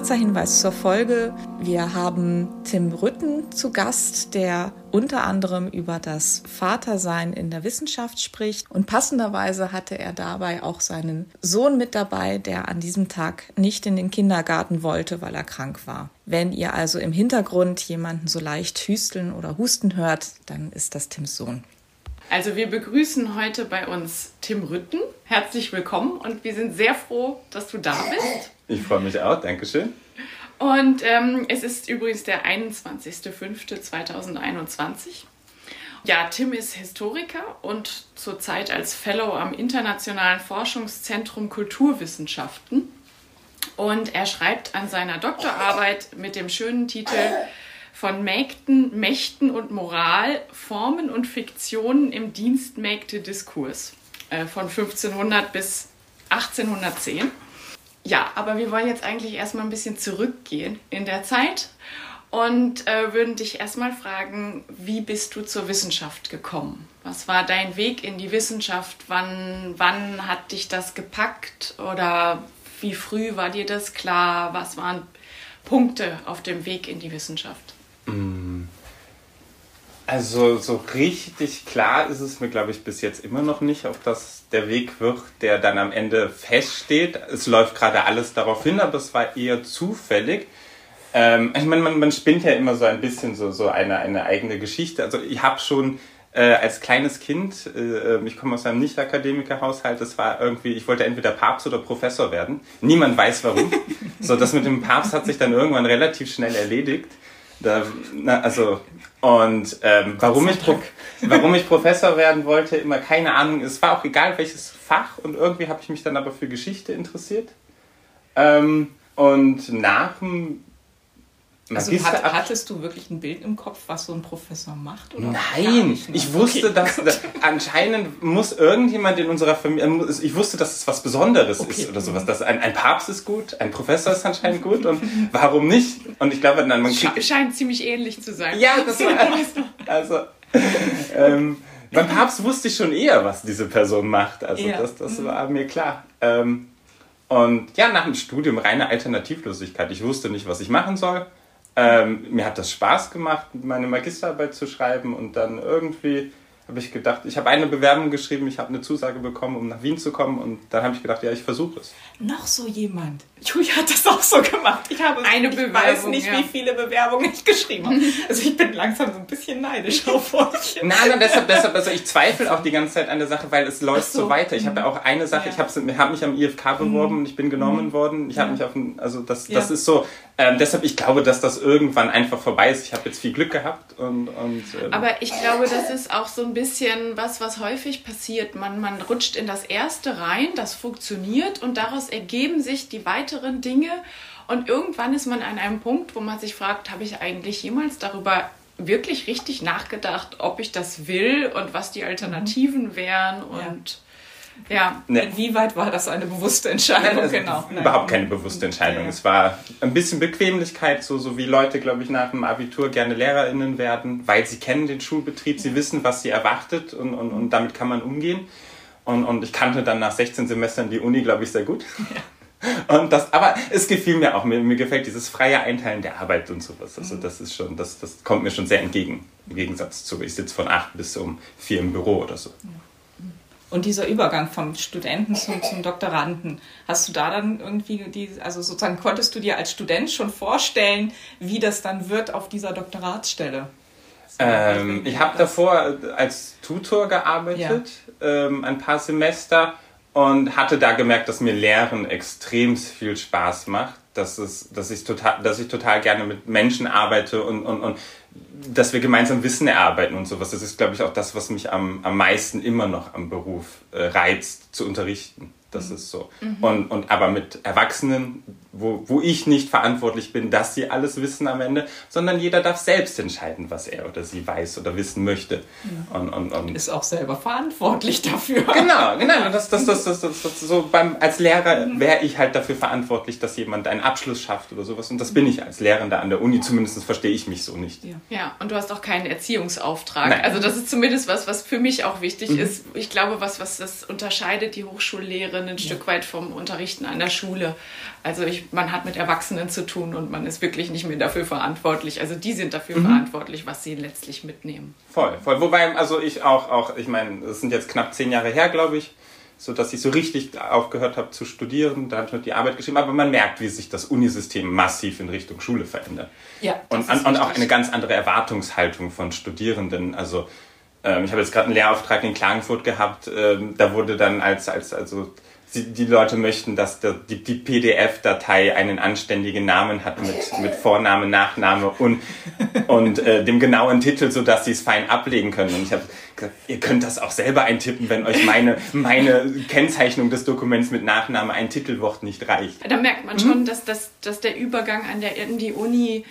Kurzer Hinweis zur Folge. Wir haben Tim Rütten zu Gast, der unter anderem über das Vatersein in der Wissenschaft spricht. Und passenderweise hatte er dabei auch seinen Sohn mit dabei, der an diesem Tag nicht in den Kindergarten wollte, weil er krank war. Wenn ihr also im Hintergrund jemanden so leicht hüsteln oder husten hört, dann ist das Tims Sohn. Also wir begrüßen heute bei uns Tim Rütten. Herzlich willkommen und wir sind sehr froh, dass du da bist. Ich freue mich auch, Dankeschön. Und ähm, es ist übrigens der 21.05.2021. Ja, Tim ist Historiker und zurzeit als Fellow am Internationalen Forschungszentrum Kulturwissenschaften. Und er schreibt an seiner Doktorarbeit mit dem schönen Titel von Mägden, Mächten und Moral, Formen und Fiktionen im Dienstmägde-Diskurs äh, von 1500 bis 1810. Ja, aber wir wollen jetzt eigentlich erstmal ein bisschen zurückgehen in der Zeit und äh, würden dich erstmal fragen, wie bist du zur Wissenschaft gekommen? Was war dein Weg in die Wissenschaft? Wann, wann hat dich das gepackt oder wie früh war dir das klar? Was waren Punkte auf dem Weg in die Wissenschaft? Mm. Also so richtig klar ist es mir, glaube ich, bis jetzt immer noch nicht, ob das der Weg wird, der dann am Ende feststeht. Es läuft gerade alles darauf hin, aber es war eher zufällig. Ähm, ich meine, man, man spinnt ja immer so ein bisschen so, so eine, eine eigene Geschichte. Also ich habe schon äh, als kleines Kind, äh, ich komme aus einem Nicht-Akademiker-Haushalt, das war irgendwie, ich wollte entweder Papst oder Professor werden. Niemand weiß warum. so, das mit dem Papst hat sich dann irgendwann relativ schnell erledigt. Da, na, also, und ähm, warum, ich warum ich Professor werden wollte, immer keine Ahnung. Es war auch egal welches Fach und irgendwie habe ich mich dann aber für Geschichte interessiert. Ähm, und nach dem also hat, hattest du wirklich ein Bild im Kopf, was so ein Professor macht? Oder Nein, ich wusste, okay. dass, dass, anscheinend muss irgendjemand in unserer Familie, äh, ich wusste, dass es was Besonderes okay. ist oder sowas. Dass ein, ein Papst ist gut, ein Professor ist anscheinend gut und warum nicht? Und ich glaube, dann man Sch scheint ziemlich ähnlich zu sein. Ja, das war also ähm, beim Papst wusste ich schon eher, was diese Person macht. Also ja. das, das mhm. war mir klar. Ähm, und ja, nach dem Studium reine Alternativlosigkeit. Ich wusste nicht, was ich machen soll. Ähm, mir hat das Spaß gemacht, meine Magisterarbeit zu schreiben und dann irgendwie habe ich gedacht, ich habe eine Bewerbung geschrieben, ich habe eine Zusage bekommen, um nach Wien zu kommen und dann habe ich gedacht, ja, ich versuche es. Noch so jemand. Julia hat das auch so gemacht. Ich habe eine ich Bewerbung, weiß nicht, ja. wie viele Bewerbungen ich geschrieben habe. Also ich bin langsam so ein bisschen neidisch auf euch. Nein, nein, deshalb, deshalb, also ich zweifle auch die ganze Zeit an der Sache, weil es läuft so. so. weiter. Ich habe ja auch eine Sache, ja. ich habe hab mich am IFK beworben mhm. und ich bin genommen mhm. worden. Ich habe mich auf, also das, das ist so, ähm, deshalb, ich glaube, dass das irgendwann einfach vorbei ist. Ich habe jetzt viel Glück gehabt. Und, und ähm. Aber ich glaube, das ist auch so ein bisschen was, was häufig passiert. Man, man rutscht in das Erste rein, das funktioniert und daraus ergeben sich die weiteren Dinge. Und irgendwann ist man an einem Punkt, wo man sich fragt, habe ich eigentlich jemals darüber wirklich richtig nachgedacht, ob ich das will und was die Alternativen wären und... Ja ja, ne. inwieweit war das eine bewusste Entscheidung? Nein, genau. Überhaupt keine bewusste Entscheidung. Es war ein bisschen Bequemlichkeit, so, so wie Leute, glaube ich, nach dem Abitur gerne LehrerInnen werden, weil sie kennen den Schulbetrieb, sie wissen, was sie erwartet und, und, und damit kann man umgehen. Und, und ich kannte dann nach 16 Semestern die Uni, glaube ich, sehr gut. Ja. Und das, aber es gefiel mir auch. Mir, mir gefällt dieses freie Einteilen der Arbeit und sowas. Also mhm. das ist schon, das, das kommt mir schon sehr entgegen. Im Gegensatz zu, ich sitze von acht bis um vier im Büro oder so. Und dieser Übergang vom Studenten zum, zum Doktoranden, hast du da dann irgendwie die, also sozusagen konntest du dir als Student schon vorstellen, wie das dann wird auf dieser Doktoratsstelle? Ähm, ich habe davor als Tutor gearbeitet, ja. ähm, ein paar Semester und hatte da gemerkt, dass mir Lehren extrem viel Spaß macht, dass, es, dass, ich, total, dass ich total gerne mit Menschen arbeite und, und, und dass wir gemeinsam Wissen erarbeiten und sowas. Das ist, glaube ich, auch das, was mich am, am meisten immer noch am Beruf äh, reizt, zu unterrichten. Das mhm. ist so. Mhm. Und, und aber mit Erwachsenen, wo, wo ich nicht verantwortlich bin, dass sie alles wissen am Ende, sondern jeder darf selbst entscheiden, was er oder sie weiß oder wissen möchte. Ja. Und, und, und ist auch selber verantwortlich dafür. Genau, genau. Das, das, das, das, das, das so beim, als Lehrer mhm. wäre ich halt dafür verantwortlich, dass jemand einen Abschluss schafft oder sowas. Und das bin ich als Lehrender an der Uni. Zumindest verstehe ich mich so nicht. Ja, ja und du hast auch keinen Erziehungsauftrag. Nein. Also das ist zumindest was, was für mich auch wichtig mhm. ist. Ich glaube, was, was das unterscheidet, die Hochschullehre ein ja. Stück weit vom Unterrichten an der Schule. Also ich, man hat mit Erwachsenen zu tun und man ist wirklich nicht mehr dafür verantwortlich. Also die sind dafür mhm. verantwortlich, was sie letztlich mitnehmen. Voll, voll. Wobei, also ich auch, auch ich meine, es sind jetzt knapp zehn Jahre her, glaube ich, so dass ich so richtig aufgehört habe zu studieren. Da habe ich die Arbeit geschrieben, aber man merkt, wie sich das Unisystem massiv in Richtung Schule verändert. Ja, und, und auch eine ganz andere Erwartungshaltung von Studierenden. Also ähm, ich habe jetzt gerade einen Lehrauftrag in Klagenfurt gehabt. Ähm, da wurde dann als, als also die Leute möchten, dass die, die PDF-Datei einen anständigen Namen hat mit, mit Vorname, Nachname und, und äh, dem genauen Titel, sodass sie es fein ablegen können. Und ich habe gesagt, ihr könnt das auch selber eintippen, wenn euch meine, meine Kennzeichnung des Dokuments mit Nachname ein Titelwort nicht reicht. Da merkt man schon, mhm. dass, dass, dass der Übergang an der, in die Uni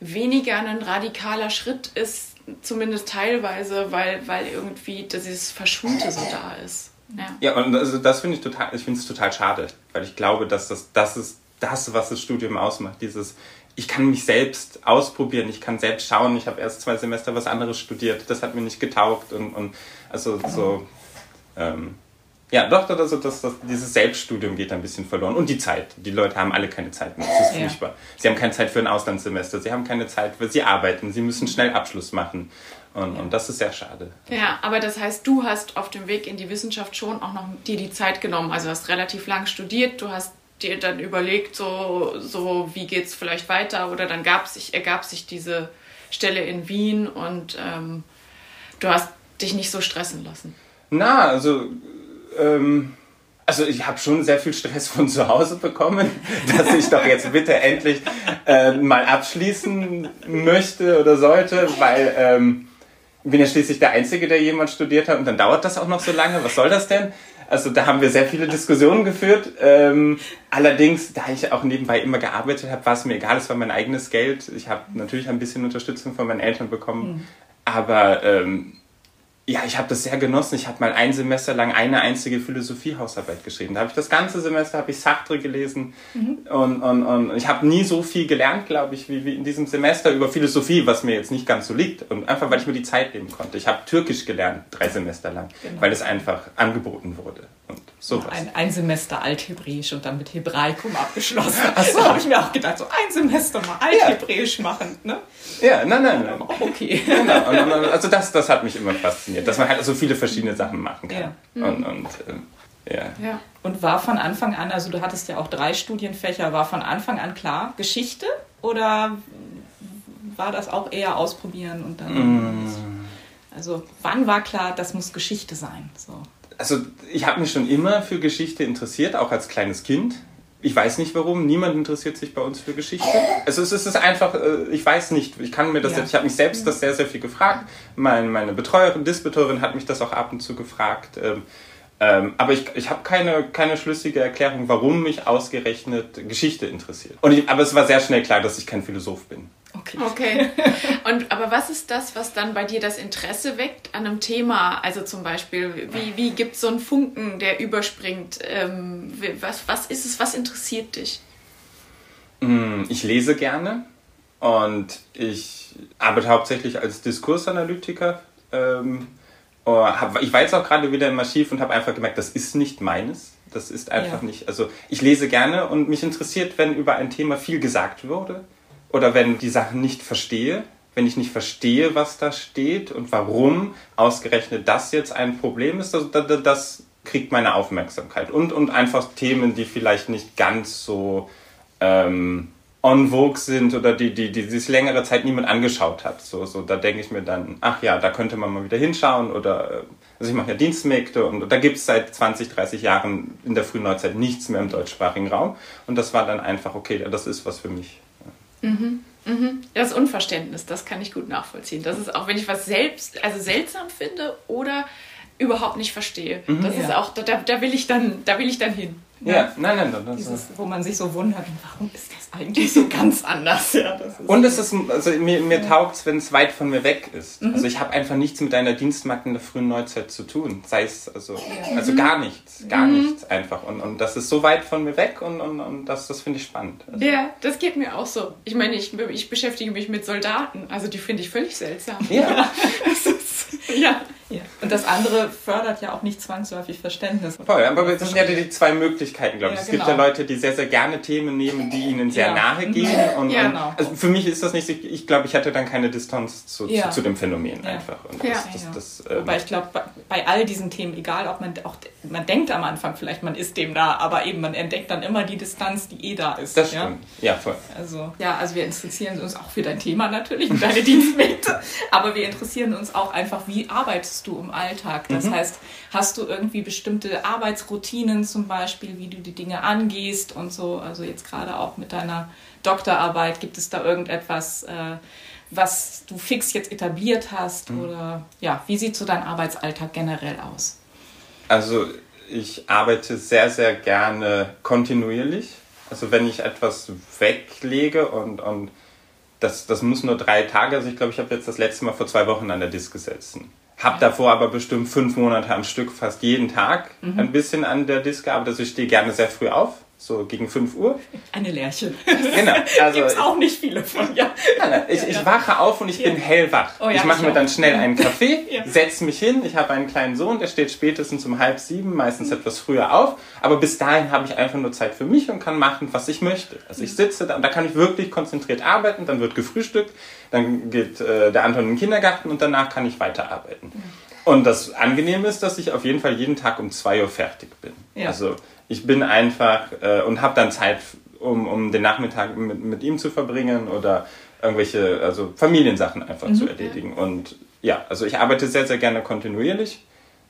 weniger ein radikaler Schritt ist, zumindest teilweise, weil, weil irgendwie dieses Verschunte so da ist. Ja, ja und also das finde ich total, ich finde es total schade, weil ich glaube, dass das, das ist das, was das Studium ausmacht. Dieses, ich kann mich selbst ausprobieren, ich kann selbst schauen. Ich habe erst zwei Semester was anderes studiert, das hat mir nicht getaugt und, und also so. Ähm, ja, doch, also das, das, dieses Selbststudium geht ein bisschen verloren. Und die Zeit. Die Leute haben alle keine Zeit mehr. Das ist ja. furchtbar. Sie haben keine Zeit für ein Auslandssemester. Sie haben keine Zeit, weil sie arbeiten. Sie müssen schnell Abschluss machen. Und, und das ist sehr schade. Ja, aber das heißt, du hast auf dem Weg in die Wissenschaft schon auch noch dir die Zeit genommen. Also hast relativ lang studiert, du hast dir dann überlegt, so, so wie geht es vielleicht weiter oder dann gab sich, ergab sich diese Stelle in Wien und ähm, du hast dich nicht so stressen lassen. Na, also ähm, also ich habe schon sehr viel Stress von zu Hause bekommen, dass ich doch jetzt bitte endlich äh, mal abschließen möchte oder sollte, weil ähm, bin ja schließlich der Einzige, der jemand studiert hat und dann dauert das auch noch so lange. Was soll das denn? Also da haben wir sehr viele Diskussionen geführt. Ähm, allerdings, da ich auch nebenbei immer gearbeitet habe, war es mir egal. Es war mein eigenes Geld. Ich habe natürlich ein bisschen Unterstützung von meinen Eltern bekommen. Mhm. Aber ähm, ja, ich habe das sehr genossen. Ich habe mal ein Semester lang eine einzige Philosophiehausarbeit geschrieben. Da habe ich das ganze Semester habe ich Sartre gelesen mhm. und, und, und ich habe nie so viel gelernt, glaube ich, wie, wie in diesem Semester über Philosophie, was mir jetzt nicht ganz so liegt. Und einfach, weil ich mir die Zeit nehmen konnte. Ich habe Türkisch gelernt, drei Semester lang, genau. weil es einfach angeboten wurde. Ja, ein, ein Semester Althebräisch und dann mit Hebraikum abgeschlossen. Ach so. Da habe ich mir auch gedacht, so ein Semester mal Althebräisch ja. machen. Ne? Ja, nein, nein. nein. Okay. Genau. Und, und, also das, das hat mich immer fasziniert dass man halt so viele verschiedene Sachen machen kann. Ja. Und, und äh, ja. ja. Und war von Anfang an, also du hattest ja auch drei Studienfächer, war von Anfang an klar Geschichte oder war das auch eher ausprobieren und dann. Mm. Also wann war klar, das muss Geschichte sein? So. Also ich habe mich schon immer für Geschichte interessiert, auch als kleines Kind. Ich weiß nicht warum, niemand interessiert sich bei uns für Geschichte. Also es ist einfach, äh, ich weiß nicht, ich kann mir das, ja. ich habe mich selbst das sehr, sehr viel gefragt. Meine, meine Betreuerin, Disbetreuerin hat mich das auch ab und zu gefragt. Ähm, ähm, aber ich, ich habe keine, keine schlüssige Erklärung, warum mich ausgerechnet Geschichte interessiert. Und ich, aber es war sehr schnell klar, dass ich kein Philosoph bin. Okay. Okay. Und aber was ist das, was dann bei dir das Interesse weckt an einem Thema? Also zum Beispiel, wie, wie gibt es so einen Funken, der überspringt? Ähm, was, was ist es, was interessiert dich? Mm, ich lese gerne und ich arbeite hauptsächlich als Diskursanalytiker. Ähm, Oh, ich war jetzt auch gerade wieder im Archiv und habe einfach gemerkt, das ist nicht meines. Das ist einfach ja. nicht. Also ich lese gerne und mich interessiert, wenn über ein Thema viel gesagt wurde oder wenn die Sachen nicht verstehe, wenn ich nicht verstehe, was da steht und warum ausgerechnet das jetzt ein Problem ist. Das, das, das kriegt meine Aufmerksamkeit und und einfach Themen, die vielleicht nicht ganz so ähm, on vogue sind oder die, die, die sich längere Zeit niemand angeschaut hat. So, so, da denke ich mir dann, ach ja, da könnte man mal wieder hinschauen oder, äh, also ich mache ja Dienstmägde und da gibt es seit 20, 30 Jahren in der frühen Neuzeit nichts mehr im deutschsprachigen Raum und das war dann einfach, okay, das ist was für mich. Mhm. Mhm. Das Unverständnis, das kann ich gut nachvollziehen. Das ist auch, wenn ich was selbst, also seltsam finde oder überhaupt nicht verstehe. Mhm. Das ja. ist auch, da, da will ich dann, da will ich dann hin. Ja, ja nein, nein, nein. Dieses, wo man sich so wundert, warum ist das eigentlich so ganz anders? Ja, und es ist, also mir, mir ja. taugt es, wenn es weit von mir weg ist. Mhm. Also ich habe einfach nichts mit einer Dienstmarkt in der frühen Neuzeit zu tun. Sei es, also, ja. also gar nichts, gar mhm. nichts einfach. Und, und das ist so weit von mir weg und, und, und das, das finde ich spannend. Also. Ja, das geht mir auch so. Ich meine, ich, ich beschäftige mich mit Soldaten, also die finde ich völlig seltsam. Ja. ja. Ja. Und das andere fördert ja auch nicht zwangsläufig Verständnis. Voll, aber das sind ja die zwei Möglichkeiten, glaube ich. Ja, es genau. gibt ja Leute, die sehr, sehr gerne Themen nehmen, die ihnen sehr ja. nahe gehen. Und, ja, genau. also für mich ist das nicht, ich glaube, ich hatte dann keine Distanz zu, zu, zu, dem Phänomen einfach. Und das, das, das, ähm, Wobei ich glaube, bei, bei, all diesen Themen, egal ob man auch, man denkt am Anfang vielleicht, man ist dem da, aber eben man entdeckt dann immer die Distanz, die eh da ist. Das stimmt, ja, voll. Also, ja, also wir interessieren uns auch für dein Thema natürlich und deine Dienstmägde, aber wir interessieren uns auch einfach, wie arbeitest du im Alltag? Das mhm. heißt, hast du irgendwie bestimmte Arbeitsroutinen zum Beispiel, wie du die Dinge angehst und so? Also jetzt gerade auch mit deiner Doktorarbeit, gibt es da irgendetwas, äh, was du fix jetzt etabliert hast? Mhm. Oder ja, wie sieht so dein Arbeitsalltag generell aus? Also ich arbeite sehr, sehr gerne kontinuierlich. Also wenn ich etwas weglege und, und das, das muss nur drei Tage, also ich glaube, ich habe jetzt das letzte Mal vor zwei Wochen an der Disk gesessen. Hab davor aber bestimmt fünf Monate am Stück fast jeden Tag mhm. ein bisschen an der Disc gearbeitet. Also ich stehe gerne sehr früh auf so gegen 5 Uhr. Eine Lerche. Genau. Also Gibt auch nicht viele von, ja. Ich, ich wache auf und ich ja. bin hellwach. Oh, ja, ich mache mir dann schnell einen Kaffee, ja. setze mich hin. Ich habe einen kleinen Sohn, der steht spätestens um halb sieben, meistens mhm. etwas früher auf. Aber bis dahin habe ich einfach nur Zeit für mich und kann machen, was ich möchte. Also ich sitze da und da kann ich wirklich konzentriert arbeiten. Dann wird gefrühstückt, dann geht äh, der Anton in den Kindergarten und danach kann ich weiterarbeiten. Mhm. Und das Angenehme ist, dass ich auf jeden Fall jeden Tag um 2 Uhr fertig bin. Ja. Also ich bin einfach äh, und habe dann Zeit, um, um den Nachmittag mit, mit ihm zu verbringen oder irgendwelche also Familiensachen einfach mhm. zu erledigen. Und ja, also ich arbeite sehr, sehr gerne kontinuierlich.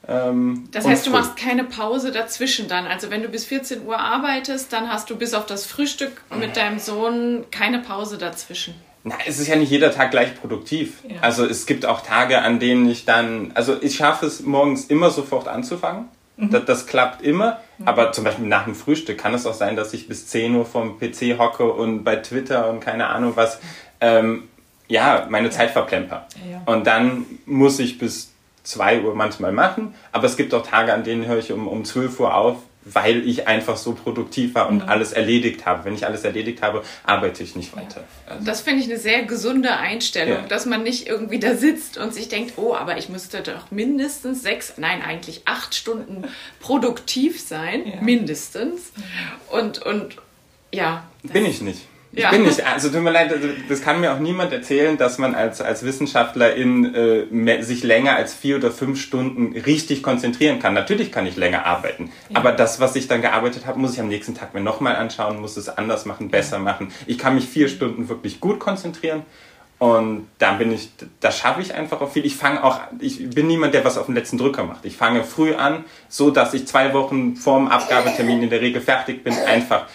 Ähm, das heißt, du machst keine Pause dazwischen dann. Also wenn du bis 14 Uhr arbeitest, dann hast du bis auf das Frühstück mit deinem Sohn keine Pause dazwischen. Na, es ist ja nicht jeder Tag gleich produktiv. Ja. Also es gibt auch Tage, an denen ich dann, also ich schaffe es morgens immer sofort anzufangen. Mhm. Das, das, klappt immer. Mhm. Aber zum Beispiel nach dem Frühstück kann es auch sein, dass ich bis 10 Uhr vom PC hocke und bei Twitter und keine Ahnung was, ähm, ja, meine ja. Zeit verplemper. Ja. Und dann muss ich bis 2 Uhr manchmal machen. Aber es gibt auch Tage, an denen höre ich um, um 12 Uhr auf, weil ich einfach so produktiv war und mhm. alles erledigt habe. Wenn ich alles erledigt habe, arbeite ich nicht weiter. Also das finde ich eine sehr gesunde Einstellung, ja. dass man nicht irgendwie da sitzt und sich denkt, oh, aber ich müsste doch mindestens sechs, nein, eigentlich acht Stunden produktiv sein, ja. mindestens. Und, und ja. Bin ich nicht. Ich ja. bin nicht, also tut mir leid, also, das kann mir auch niemand erzählen, dass man als, als Wissenschaftlerin äh, sich länger als vier oder fünf Stunden richtig konzentrieren kann. Natürlich kann ich länger arbeiten, ja. aber das, was ich dann gearbeitet habe, muss ich am nächsten Tag mir nochmal anschauen, muss es anders machen, besser ja. machen. Ich kann mich vier Stunden wirklich gut konzentrieren und da bin ich, da schaffe ich einfach auch viel. Ich fange auch, ich bin niemand, der was auf den letzten Drücker macht. Ich fange früh an, so dass ich zwei Wochen vorm Abgabetermin in der Regel fertig bin, einfach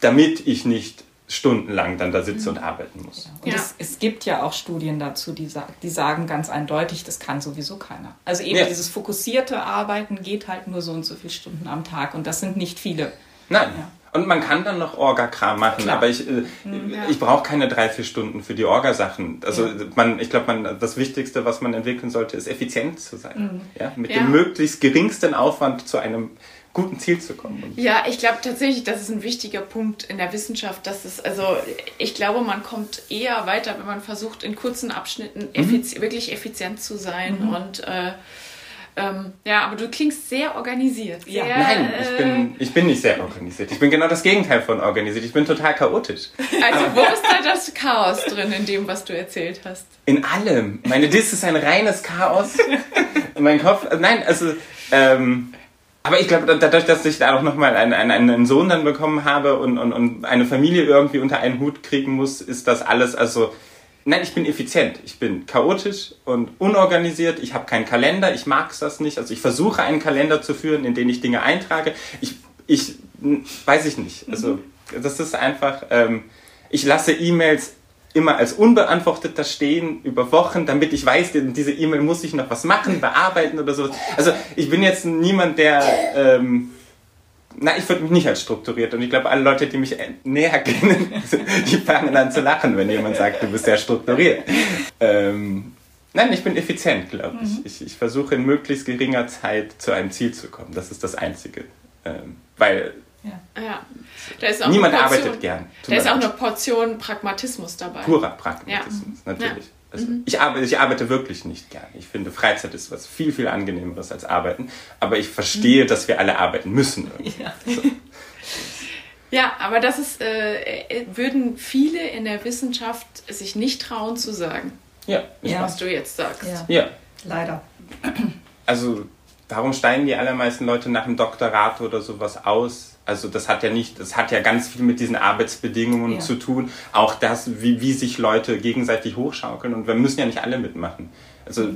damit ich nicht stundenlang dann da sitze und arbeiten muss. Und ja. es, es, gibt ja auch Studien dazu, die, die sagen ganz eindeutig, das kann sowieso keiner. Also eben ja. dieses fokussierte Arbeiten geht halt nur so und so viele Stunden am Tag und das sind nicht viele. Nein. Ja. Und man kann dann noch Orga-Kram machen, Klar. aber ich, äh, mhm, ja. ich brauche keine drei, vier Stunden für die Orga-Sachen. Also ja. man, ich glaube, man, das Wichtigste, was man entwickeln sollte, ist effizient zu sein. Mhm. Ja? Mit dem möglichst geringsten Aufwand zu einem guten Ziel zu kommen. Ja, ich glaube tatsächlich, das ist ein wichtiger Punkt in der Wissenschaft. Dass es, also ich glaube, man kommt eher weiter, wenn man versucht, in kurzen Abschnitten mhm. effiz wirklich effizient zu sein mhm. und äh, Ähm, ja, aber du klingst sehr organisiert. Sehr, ja. Nein, ich bin, ich bin nicht sehr organisiert. Ich bin genau das Gegenteil von organisiert. Ich bin total chaotisch. Also wo ist da das Chaos drin in dem, was du erzählt hast? In allem. Meine Dis ist ein reines Chaos. mein Kopf, nein, also... Ähm, aber ich glaube, dadurch, dass ich da auch nochmal einen, einen, einen Sohn dann bekommen habe und, und, und eine Familie irgendwie unter einen Hut kriegen muss, ist das alles, also Nein, ich bin effizient. Ich bin chaotisch und unorganisiert. Ich habe keinen Kalender. Ich mag das nicht. Also ich versuche einen Kalender zu führen, in den ich Dinge eintrage. Ich, ich weiß ich nicht. Also mhm. das ist einfach. Ähm, ich lasse E-Mails immer als unbeantwortet da stehen über Wochen, damit ich weiß, diese E-Mail muss ich noch was machen, bearbeiten oder sowas. Also ich bin jetzt niemand, der ähm, na, ich würde mich nicht als strukturiert und ich glaube, alle Leute, die mich näher kennen, die fangen an zu lachen, wenn jemand sagt, du bist sehr strukturiert. Ähm, nein, ich bin effizient, glaube ich. Mhm. ich. Ich versuche in möglichst geringer Zeit zu einem Ziel zu kommen. Das ist das Einzige. Ähm, weil ja. ja. niemand Portion, arbeitet gern. Da ist auch eine Portion Pragmatismus dabei. Purer Pragmatismus, ja. natürlich. Ja. Also mhm. ich, arbeite, ich arbeite wirklich nicht gern. Ich finde, Freizeit ist was viel, viel angenehmeres als Arbeiten. Aber ich verstehe, mhm. dass wir alle arbeiten müssen. Ja. So. ja, aber das ist, äh, äh, würden viele in der Wissenschaft sich nicht trauen zu sagen. Ja. ja. Was du jetzt sagst. Ja. ja. Leider. Also, warum steigen die allermeisten Leute nach dem Doktorat oder sowas aus? Also das hat ja nicht, das hat ja ganz viel mit diesen Arbeitsbedingungen ja. zu tun. Auch das, wie, wie sich Leute gegenseitig hochschaukeln. Und wir müssen ja nicht alle mitmachen. Also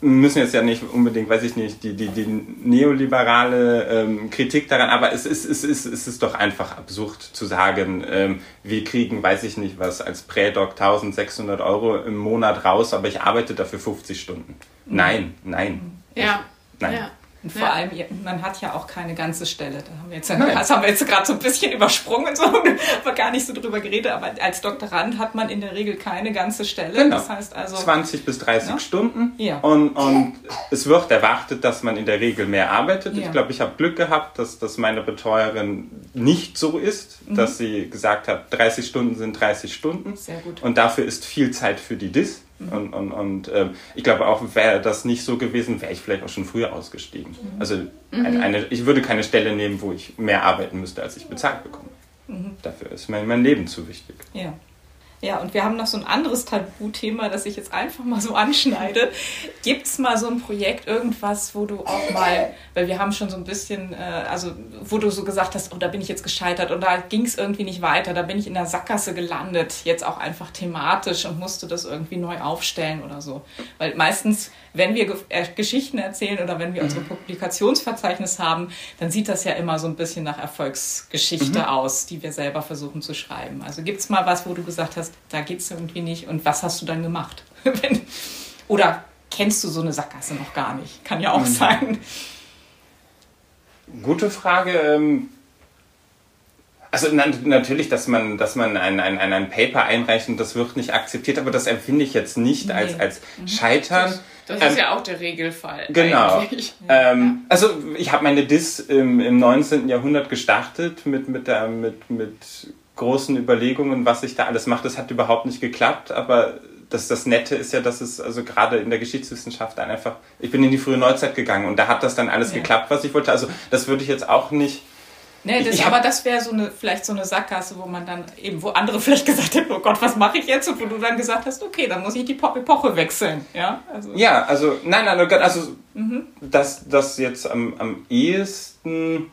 wir müssen jetzt ja nicht unbedingt, weiß ich nicht, die, die, die neoliberale ähm, Kritik daran, aber es ist, es, ist, es ist doch einfach absurd zu sagen, ähm, wir kriegen, weiß ich nicht was, als Prädoc 1600 Euro im Monat raus, aber ich arbeite dafür 50 Stunden. Mhm. Nein, nein. Ja. Nein. Ja. Und vor ja. allem, man hat ja auch keine ganze Stelle. Da haben wir jetzt, das haben wir jetzt gerade so ein bisschen übersprungen, so, aber gar nicht so drüber geredet. Aber als Doktorand hat man in der Regel keine ganze Stelle. Genau. Das heißt also 20 bis 30 ja? Stunden. Ja. Und, und es wird erwartet, dass man in der Regel mehr arbeitet. Ja. Ich glaube, ich habe Glück gehabt, dass, dass meine Betreuerin nicht so ist, mhm. dass sie gesagt hat, 30 Stunden sind 30 Stunden. Sehr gut. Und dafür ist viel Zeit für die DIS. Mhm. Und, und, und ähm, ich glaube auch, wäre das nicht so gewesen, wäre ich vielleicht auch schon früher ausgestiegen. Mhm. Also eine, eine, ich würde keine Stelle nehmen, wo ich mehr arbeiten müsste, als ich bezahlt bekomme. Mhm. Dafür ist mein, mein Leben zu wichtig. Ja. Ja, und wir haben noch so ein anderes Tabuthema, das ich jetzt einfach mal so anschneide. Gibt es mal so ein Projekt, irgendwas, wo du auch mal, weil wir haben schon so ein bisschen, äh, also wo du so gesagt hast, oh, da bin ich jetzt gescheitert und da ging es irgendwie nicht weiter, da bin ich in der Sackgasse gelandet, jetzt auch einfach thematisch und musste das irgendwie neu aufstellen oder so. Weil meistens wenn wir äh, Geschichten erzählen oder wenn wir unsere mhm. Publikationsverzeichnis haben, dann sieht das ja immer so ein bisschen nach Erfolgsgeschichte mhm. aus, die wir selber versuchen zu schreiben. Also gibt es mal was, wo du gesagt hast, da geht es irgendwie nicht und was hast du dann gemacht? oder kennst du so eine Sackgasse noch gar nicht? Kann ja auch mhm. sein. Gute Frage. Ähm, also natürlich, dass man, dass man ein, ein, ein, Paper einreicht und das wird nicht akzeptiert, aber das empfinde ich jetzt nicht nee. als, als mhm. Scheitern. Das das ähm, ist ja auch der Regelfall. Genau. Ähm, also ich habe meine Dis im, im 19. Jahrhundert gestartet mit, mit, der, mit, mit großen Überlegungen, was ich da alles mache. Das hat überhaupt nicht geklappt, aber das, das Nette ist ja, dass es also gerade in der Geschichtswissenschaft dann einfach, ich bin in die frühe Neuzeit gegangen und da hat das dann alles ja. geklappt, was ich wollte. Also das würde ich jetzt auch nicht Nee, das, aber das wäre so eine, vielleicht so eine Sackgasse, wo man dann eben, wo andere vielleicht gesagt hätten, oh Gott, was mache ich jetzt? Und wo du dann gesagt hast, okay, dann muss ich die Epoche wechseln. Ja, also, ja, also nein, nein, oh also mhm. das, das jetzt am, am ehesten,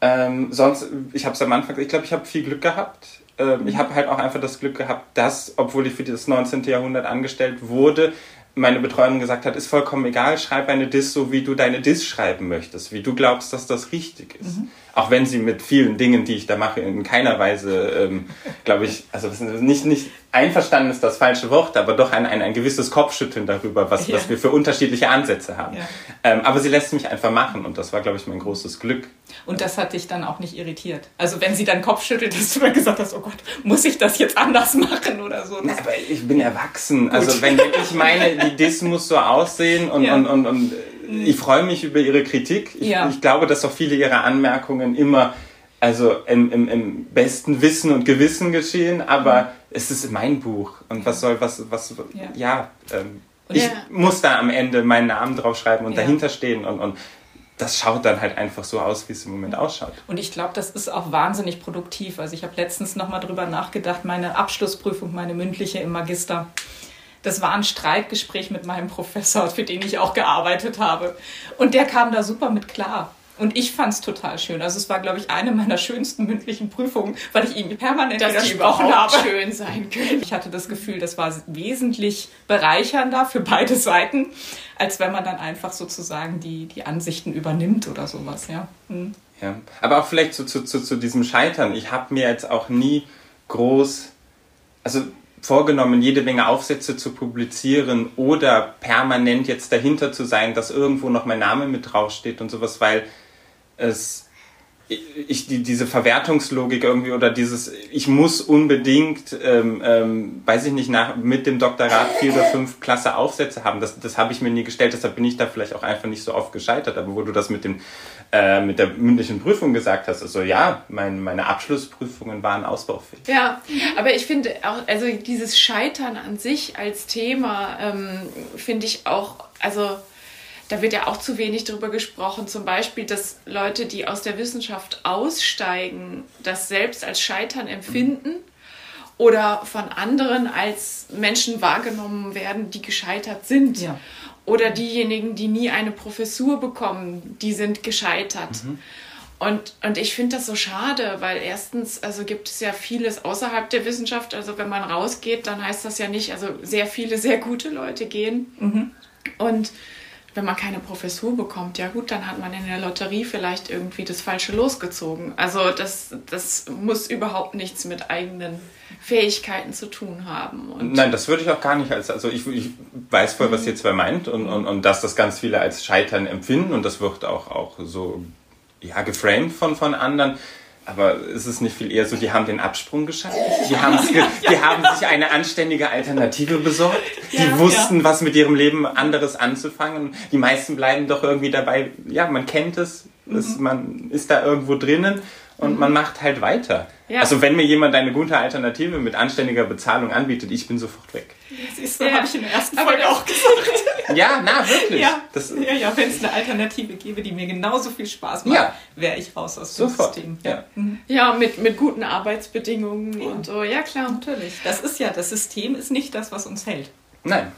ähm, sonst, ich habe es am Anfang, ich glaube, ich habe viel Glück gehabt. Ähm, mhm. Ich habe halt auch einfach das Glück gehabt, dass, obwohl ich für das 19. Jahrhundert angestellt wurde, meine Betreuerin gesagt hat, ist vollkommen egal, schreib eine Diss so, wie du deine Diss schreiben möchtest, wie du glaubst, dass das richtig ist. Mhm auch wenn sie mit vielen Dingen, die ich da mache, in keiner Weise, ähm, glaube ich, also nicht, nicht einverstanden ist das falsche Wort, aber doch ein, ein, ein gewisses Kopfschütteln darüber, was, ja. was wir für unterschiedliche Ansätze haben. Ja. Ähm, aber sie lässt mich einfach machen und das war, glaube ich, mein großes Glück. Und das hat dich dann auch nicht irritiert? Also wenn sie dann Kopf schüttelt, dass du dann gesagt hast, oh Gott, muss ich das jetzt anders machen oder so? Na, aber ich bin erwachsen. Gut. Also wenn ich meine, die Diss muss so aussehen und, ja. und, und, und ich freue mich über Ihre Kritik. Ich, ja. ich, glaube, dass auch viele Ihrer Anmerkungen immer also im, im, im besten Wissen und Gewissen geschehen, aber mhm. es ist mein Buch und was soll, was, was, ja, ja ähm, Ich ja. muss da am Ende meinen Namen draufschreiben und dahinter stehen und, und das schaut dann halt einfach so aus, wie es im Moment ausschaut. Und ich glaube, das ist auch wahnsinnig produktiv. Also ich habe letztens nochmal drüber nachgedacht, meine Abschlussprüfung, meine mündliche im Magister. Das war ein Streitgespräch mit meinem Professor, für den ich auch gearbeitet habe. Und der kam da super mit klar. Und ich fand es total schön. Also es war, glaube ich, eine meiner schönsten mündlichen Prüfungen, weil ich ihm permanent Dass widersprochen habe. schön sein können. Ich hatte das Gefühl, das war wesentlich bereichernder für beide Seiten, als wenn man dann einfach sozusagen die, die Ansichten übernimmt oder sowas. Ja. Hm. ja. Aber auch vielleicht zu, zu, zu, zu diesem Scheitern. Ich habe mir jetzt auch nie groß, also vorgenommen, jede Menge Aufsätze zu publizieren oder permanent jetzt dahinter zu sein, dass irgendwo noch mein Name mit draufsteht und sowas, weil es ich die, diese Verwertungslogik irgendwie oder dieses ich muss unbedingt ähm, ähm, weiß ich nicht nach mit dem Doktorat vier oder fünf klasse Aufsätze haben. Das das habe ich mir nie gestellt deshalb bin ich da vielleicht auch einfach nicht so oft gescheitert aber wo du das mit dem äh, mit der mündlichen Prüfung gesagt hast also ja mein, meine Abschlussprüfungen waren ausbaufähig ja aber ich finde auch also dieses Scheitern an sich als Thema ähm, finde ich auch also da wird ja auch zu wenig darüber gesprochen. Zum Beispiel, dass Leute, die aus der Wissenschaft aussteigen, das selbst als Scheitern empfinden oder von anderen als Menschen wahrgenommen werden, die gescheitert sind. Ja. Oder diejenigen, die nie eine Professur bekommen, die sind gescheitert. Mhm. Und, und ich finde das so schade, weil erstens, also gibt es ja vieles außerhalb der Wissenschaft. Also wenn man rausgeht, dann heißt das ja nicht, also sehr viele, sehr gute Leute gehen. Mhm. Und wenn man keine Professur bekommt, ja gut, dann hat man in der Lotterie vielleicht irgendwie das Falsche losgezogen. Also das, das muss überhaupt nichts mit eigenen Fähigkeiten zu tun haben. Und Nein, das würde ich auch gar nicht als, also ich, ich weiß voll, was ihr zwei meint und, und, und dass das ganz viele als Scheitern empfinden und das wird auch, auch so ja, geframed von, von anderen. Aber ist es nicht viel eher so, die haben den Absprung geschafft? Die, ge die haben sich eine anständige Alternative besorgt. Die ja, wussten, ja. was mit ihrem Leben anderes anzufangen. Die meisten bleiben doch irgendwie dabei, ja, man kennt es, mhm. man ist da irgendwo drinnen und mhm. man macht halt weiter. Ja. Also wenn mir jemand eine gute Alternative mit anständiger Bezahlung anbietet, ich bin sofort weg. Siehst du, ja. habe ich in der ersten Folge auch gesagt. Ja, na, wirklich. Ja, das, ja, ja wenn es eine Alternative gäbe, die mir genauso viel Spaß macht, ja. wäre ich raus aus dem Sofort. System. Ja, mhm. ja mit, mit guten Arbeitsbedingungen und so. Ja, klar. Natürlich. Das ist ja, das System ist nicht das, was uns hält. Nein.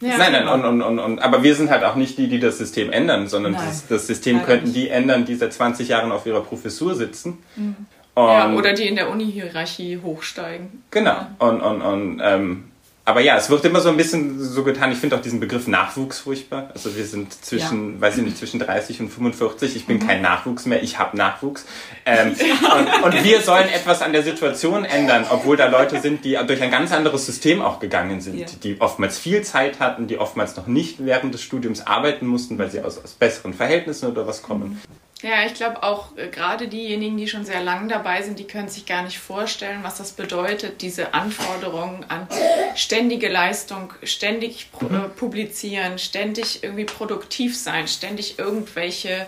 Ja, nein, nein, und, und, und, und, aber wir sind halt auch nicht die, die das System ändern, sondern das, das, System könnten die ändern, die seit 20 Jahren auf ihrer Professur sitzen. Mhm. Ja, oder die in der Uni-Hierarchie hochsteigen. Genau. Und, und, und ähm, aber ja, es wird immer so ein bisschen so getan. Ich finde auch diesen Begriff Nachwuchs furchtbar. Also wir sind zwischen, ja. weiß ich nicht, zwischen 30 und 45. Ich bin mhm. kein Nachwuchs mehr, ich habe Nachwuchs. Ähm, ja. und, und, wir sollen etwas an der Situation ändern, obwohl da Leute sind, die durch ein ganz anderes System auch gegangen sind, ja. die oftmals viel Zeit hatten, die oftmals noch nicht während des Studiums arbeiten mussten, weil sie aus, aus besseren Verhältnissen oder was kommen. Mhm. Ja, ich glaube auch äh, gerade diejenigen, die schon sehr lange dabei sind, die können sich gar nicht vorstellen, was das bedeutet, diese Anforderungen an ständige Leistung, ständig äh, mhm. publizieren, ständig irgendwie produktiv sein, ständig irgendwelche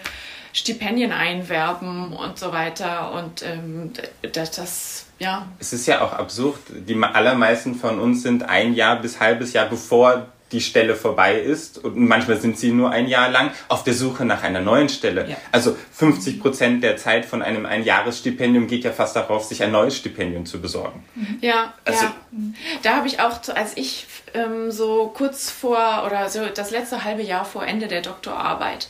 Stipendien einwerben und so weiter. Und ähm, das, das, ja. Es ist ja auch absurd. Die allermeisten von uns sind ein Jahr bis halbes Jahr bevor die Stelle vorbei ist und manchmal sind sie nur ein Jahr lang auf der Suche nach einer neuen Stelle. Ja. Also 50 Prozent der Zeit von einem Einjahresstipendium geht ja fast darauf, sich ein neues Stipendium zu besorgen. Mhm. Ja, also, ja. Da habe ich auch, als ich ähm, so kurz vor oder so das letzte halbe Jahr vor Ende der Doktorarbeit,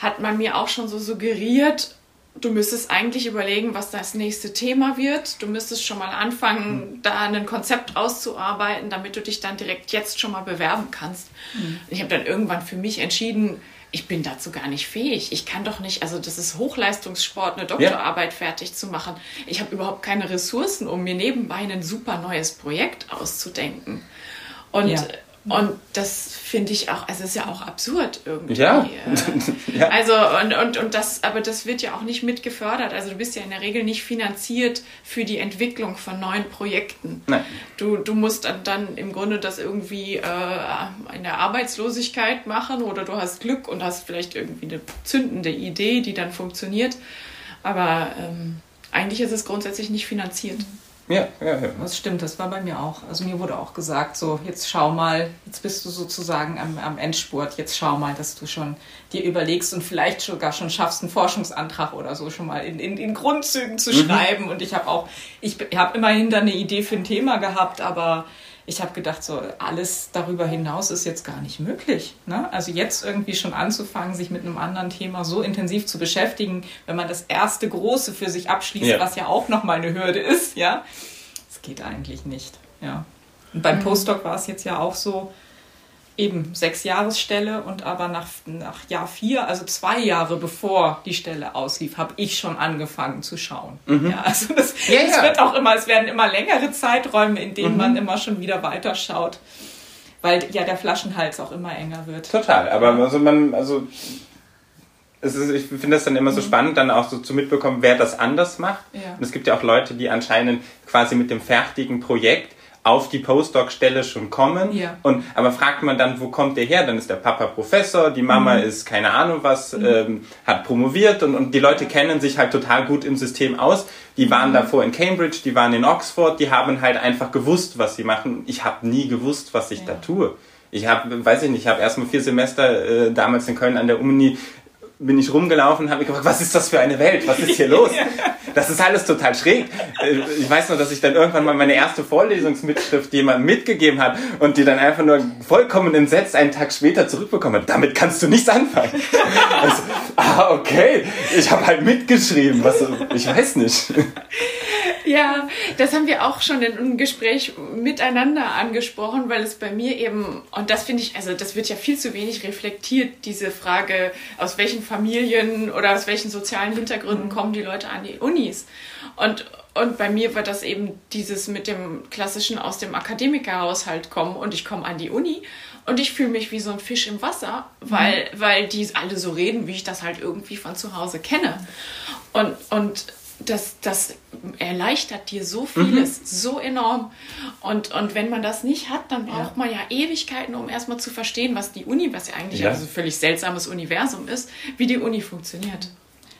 hat man mir auch schon so suggeriert, du müsstest eigentlich überlegen, was das nächste Thema wird. Du müsstest schon mal anfangen, mhm. da ein Konzept auszuarbeiten, damit du dich dann direkt jetzt schon mal bewerben kannst. Mhm. Ich habe dann irgendwann für mich entschieden, ich bin dazu gar nicht fähig. Ich kann doch nicht, also das ist Hochleistungssport, eine Doktorarbeit ja. fertig zu machen. Ich habe überhaupt keine Ressourcen, um mir nebenbei ein super neues Projekt auszudenken. Und ja. Und das finde ich auch, also ist ja auch absurd irgendwie. Ja. Äh. ja. Also, und, und, und das, aber das wird ja auch nicht mit gefördert. Also du bist ja in der Regel nicht finanziert für die Entwicklung von neuen Projekten. Nein. Du, du musst dann, dann im Grunde das irgendwie äh, in der Arbeitslosigkeit machen oder du hast Glück und hast vielleicht irgendwie eine zündende Idee, die dann funktioniert. Aber ähm, eigentlich ist es grundsätzlich nicht finanziert. Ja, ja, ja. Das stimmt, das war bei mir auch. Also mir wurde auch gesagt, so jetzt schau mal, jetzt bist du sozusagen am, am Endspurt, jetzt schau mal, dass du schon dir überlegst und vielleicht sogar schon schaffst, einen Forschungsantrag oder so schon mal in, in, in Grundzügen zu mhm. schreiben. Und ich habe auch, ich habe immerhin dann eine Idee für ein Thema gehabt, aber ich habe gedacht, so alles darüber hinaus ist jetzt gar nicht möglich. Ne? Also jetzt irgendwie schon anzufangen, sich mit einem anderen Thema so intensiv zu beschäftigen, wenn man das erste große für sich abschließt, ja. was ja auch nochmal eine Hürde ist, ja, das geht eigentlich nicht. Ja. Und beim mhm. Postdoc war es jetzt ja auch so, eben sechs Jahresstelle und aber nach, nach Jahr vier, also zwei Jahre bevor die Stelle auslief, habe ich schon angefangen zu schauen. Mhm. Ja, also das, ja, ja. wird auch immer, es werden immer längere Zeiträume, in denen mhm. man immer schon wieder weiterschaut, weil ja der Flaschenhals auch immer enger wird. Total, aber also man, also ist, ich finde das dann immer so mhm. spannend, dann auch so zu mitbekommen, wer das anders macht. Ja. Und es gibt ja auch Leute, die anscheinend quasi mit dem fertigen Projekt auf die Postdoc-Stelle schon kommen. Ja. Und, aber fragt man dann, wo kommt der her? Dann ist der Papa Professor, die Mama mhm. ist keine Ahnung was, mhm. ähm, hat promoviert und, und die Leute kennen sich halt total gut im System aus. Die waren mhm. davor in Cambridge, die waren in Oxford, die haben halt einfach gewusst, was sie machen. Ich habe nie gewusst, was ich ja. da tue. Ich habe, weiß ich nicht, ich habe erst mal vier Semester äh, damals in Köln an der Uni bin ich rumgelaufen und habe gefragt, was ist das für eine Welt? Was ist hier los? Das ist alles total schräg. Äh, ich weiß nur, dass ich dann irgendwann mal meine erste Vorlesungsmitschrift jemandem mitgegeben habe und die dann einfach nur vollkommen entsetzt einen Tag später zurückbekommen hat. Damit kannst du nichts anfangen. Also, ah, okay. Ich habe halt mitgeschrieben. Was, ich weiß nicht. Ja, das haben wir auch schon in einem Gespräch miteinander angesprochen, weil es bei mir eben, und das finde ich, also das wird ja viel zu wenig reflektiert, diese Frage, aus welchen Familien oder aus welchen sozialen Hintergründen mhm. kommen die Leute an die Unis. Und, und bei mir war das eben dieses mit dem klassischen aus dem Akademikerhaushalt kommen und ich komme an die Uni und ich fühle mich wie so ein Fisch im Wasser, weil, mhm. weil die alle so reden, wie ich das halt irgendwie von zu Hause kenne. Und, und das, das erleichtert dir so vieles, mhm. so enorm. Und, und wenn man das nicht hat, dann braucht ja. man ja Ewigkeiten, um erstmal zu verstehen, was die Uni, was ja eigentlich ja. ein also völlig seltsames Universum ist, wie die Uni funktioniert.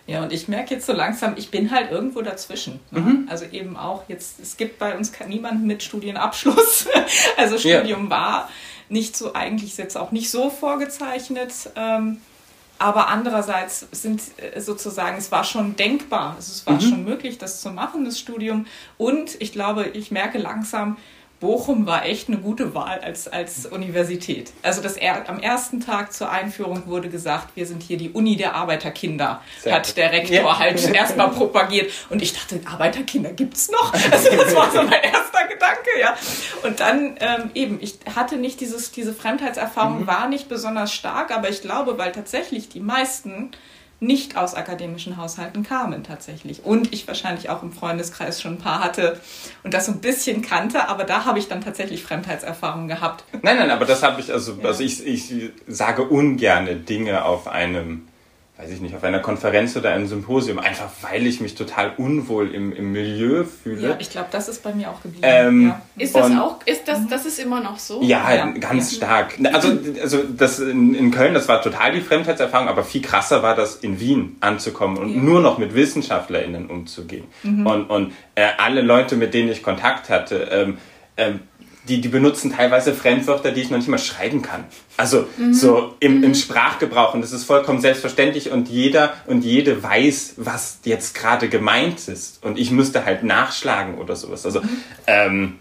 Ja, und ich merke jetzt so langsam, ich bin halt irgendwo dazwischen. Ne? Mhm. Also eben auch jetzt, es gibt bei uns niemanden mit Studienabschluss. also Studium ja. war nicht so, eigentlich jetzt auch nicht so vorgezeichnet. Ähm, aber andererseits sind äh, sozusagen, es war schon denkbar, also es war mhm. schon möglich, das zu machen, das Studium. Und ich glaube, ich merke langsam, Bochum war echt eine gute Wahl als, als Universität. Also das er, am ersten Tag zur Einführung wurde gesagt, wir sind hier die Uni der Arbeiterkinder, Sehr hat der Rektor ja. halt erstmal propagiert. Und ich dachte, Arbeiterkinder gibt's noch? Also das war so mein erster Gedanke, ja. Und dann ähm, eben, ich hatte nicht dieses, diese Fremdheitserfahrung, mhm. war nicht besonders stark, aber ich glaube, weil tatsächlich die meisten nicht aus akademischen Haushalten kamen tatsächlich. Und ich wahrscheinlich auch im Freundeskreis schon ein paar hatte und das so ein bisschen kannte, aber da habe ich dann tatsächlich Fremdheitserfahrungen gehabt. Nein, nein, aber das habe ich, also, ja. also ich, ich sage ungerne Dinge auf einem weiß ich nicht, auf einer Konferenz oder einem Symposium, einfach weil ich mich total unwohl im, im Milieu fühle. Ja, ich glaube, das ist bei mir auch geblieben. Ähm, ja. Ist das auch, ist das, das ist immer noch so? Ja, ja. ganz ja. stark. Also, also das in, in, Köln, das war total die Fremdheitserfahrung, aber viel krasser war das in Wien anzukommen und nur noch mit WissenschaftlerInnen umzugehen. Mhm. Und, und äh, alle Leute, mit denen ich Kontakt hatte, ähm, ähm, die, die benutzen teilweise Fremdwörter, die ich noch nicht mal schreiben kann. Also mhm. so im, im. Sprachgebrauch und das ist vollkommen selbstverständlich und jeder und jede weiß, was jetzt gerade gemeint ist und ich müsste halt nachschlagen oder sowas. Also, mhm. ähm,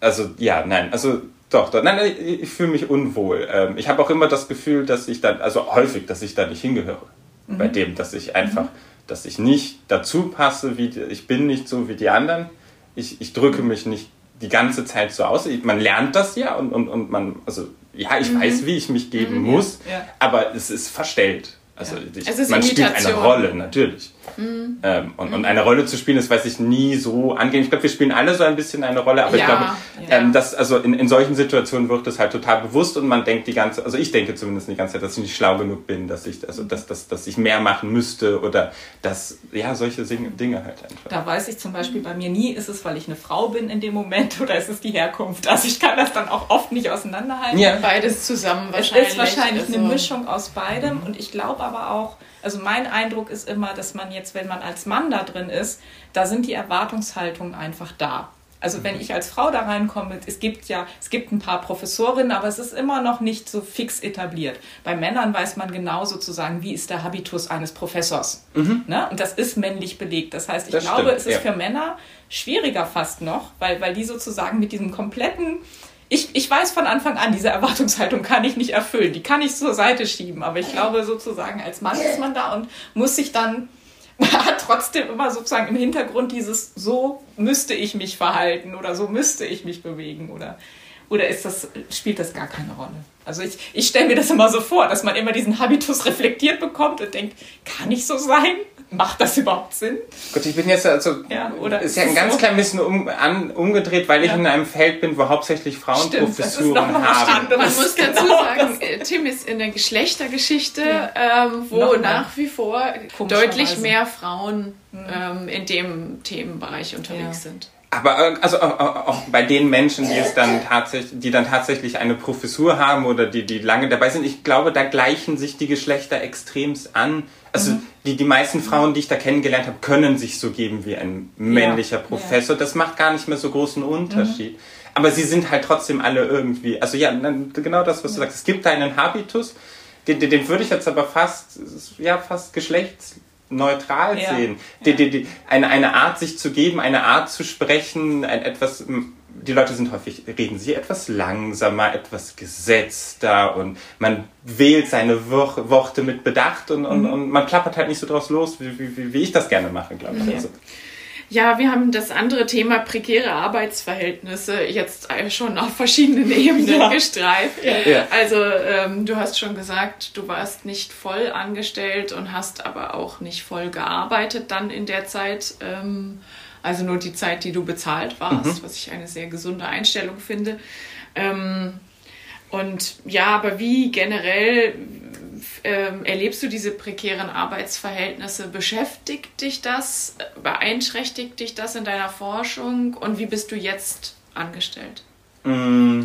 also ja, nein, also doch, doch nein, ich, ich fühle mich unwohl. Ähm, ich habe auch immer das Gefühl, dass ich dann, also häufig, dass ich da nicht hingehöre. Mhm. Bei dem, dass ich einfach, dass ich nicht dazu passe, wie die, ich bin nicht so wie die anderen. Ich, ich drücke mich nicht die ganze Zeit so aus. Man lernt das ja und, und, und man, also ja, ich mhm. weiß, wie ich mich geben mhm, muss, ja. aber es ist verstellt. Also, ich, also man spielt eine Rolle, natürlich. Mhm. Ähm, und, mhm. und eine Rolle zu spielen, das weiß ich nie so angehen. Ich glaube, wir spielen alle so ein bisschen eine Rolle, aber ja, ich glaube, ja. ähm, dass, also in, in solchen Situationen wird es halt total bewusst und man denkt die ganze, also ich denke zumindest die ganze Zeit, dass ich nicht schlau genug bin, dass ich, also dass, dass, dass ich mehr machen müsste oder dass, ja, solche Dinge halt einfach. Da weiß ich zum Beispiel bei mir nie, ist es, weil ich eine Frau bin in dem Moment oder ist es die Herkunft? Also ich kann das dann auch oft nicht auseinanderhalten. Ja. Beides zusammen wahrscheinlich. Es ist wahrscheinlich also. eine Mischung aus beidem mhm. und ich glaube aber auch, Also mein Eindruck ist immer, dass man jetzt, wenn man als Mann da drin ist, da sind die Erwartungshaltungen einfach da. Also wenn ich als Frau da reinkomme, es gibt ja, es gibt ein paar Professorinnen, aber es ist immer noch nicht so fix etabliert. Bei Männern weiß man genau sozusagen, wie ist der Habitus eines Professors. Mhm. Ne? Und das ist männlich belegt. Das heißt, ich das glaube, stimmt, es ist ja. für Männer schwieriger fast noch, weil, weil die sozusagen mit diesem kompletten ich, ich weiß von Anfang an, diese Erwartungshaltung kann ich nicht erfüllen. Die kann ich zur Seite schieben. Aber ich glaube, sozusagen als Mann ist man da und muss sich dann trotzdem immer sozusagen im Hintergrund dieses, so müsste ich mich verhalten oder so müsste ich mich bewegen oder, oder ist das, spielt das gar keine Rolle? Also ich, ich stelle mir das immer so vor, dass man immer diesen Habitus reflektiert bekommt und denkt, kann ich so sein? Macht das überhaupt Sinn? Gut, ich bin jetzt also ja, oder ist ja ein ganz so? klein bisschen um, an, umgedreht, weil ich ja. in einem Feld bin, wo hauptsächlich Frauen Stimmt, Professuren haben. Man muss dazu genau sagen, das. Tim ist in der Geschlechtergeschichte, ja. ähm, wo Noch nach wie vor deutlich mehr Frauen mhm. ähm, in dem Themenbereich unterwegs sind. Aber äh, also auch bei den Menschen, die es dann tatsächlich, die dann tatsächlich eine Professur haben oder die, die lange dabei sind, ich glaube, da gleichen sich die Geschlechter extremst an. Also mhm. die, die meisten Frauen, die ich da kennengelernt habe, können sich so geben wie ein männlicher ja. Professor. Das macht gar nicht mehr so großen Unterschied. Mhm. Aber sie sind halt trotzdem alle irgendwie, also ja, genau das, was du sagst. Es gibt da einen Habitus, den, den, den würde ich jetzt aber fast, ja, fast geschlechtsneutral ja. sehen. Die, die, die, eine, eine Art, sich zu geben, eine Art zu sprechen, ein etwas die Leute sind häufig, reden sie etwas langsamer, etwas gesetzter und man wählt seine Worte mit Bedacht und, und, mhm. und man klappert halt nicht so draus los, wie, wie, wie ich das gerne mache, glaube ich. Mhm. Also. Ja, wir haben das andere Thema prekäre Arbeitsverhältnisse jetzt schon auf verschiedenen Ebenen ja. gestreift. Ja. Also ähm, du hast schon gesagt, du warst nicht voll angestellt und hast aber auch nicht voll gearbeitet dann in der Zeit. Ähm, also nur die Zeit, die du bezahlt warst, mhm. was ich eine sehr gesunde Einstellung finde. Ähm, und ja, aber wie generell ähm, erlebst du diese prekären Arbeitsverhältnisse? Beschäftigt dich das? Beeinträchtigt dich das in deiner Forschung? Und wie bist du jetzt angestellt? Mm,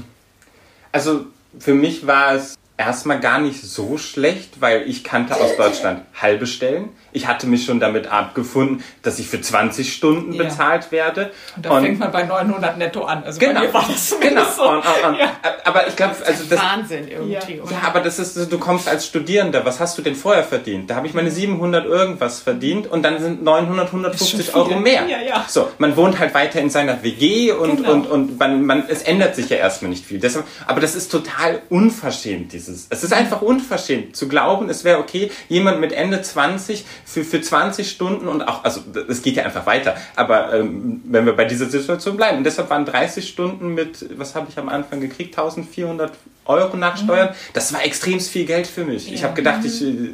also für mich war es erstmal gar nicht so schlecht, weil ich kannte aus Deutschland halbe Stellen ich hatte mich schon damit abgefunden, dass ich für 20 Stunden ja. bezahlt werde. Und da und fängt man bei 900 netto an. Also genau, bei war das genau. So. Und, und, ja. Aber ich glaube, also das Wahnsinn irgendwie. Ja. ja, aber das ist, du kommst als Studierender. Was hast du denn vorher verdient? Da habe ich meine 700 irgendwas verdient und dann sind 900, 150 Euro mehr. Ja, ja. So, man wohnt halt weiter in seiner WG und genau. und und man, man, es ändert sich ja erstmal nicht viel. Deshalb, aber das ist total unverschämt. Dieses, es ist einfach unverschämt zu glauben, es wäre okay, jemand mit Ende 20 für, für 20 Stunden und auch, also es geht ja einfach weiter, aber ähm, wenn wir bei dieser Situation bleiben, und deshalb waren 30 Stunden mit, was habe ich am Anfang gekriegt, 1400 Euro nachsteuern, mhm. das war extrem viel Geld für mich. Ja. Ich habe gedacht, ich, äh,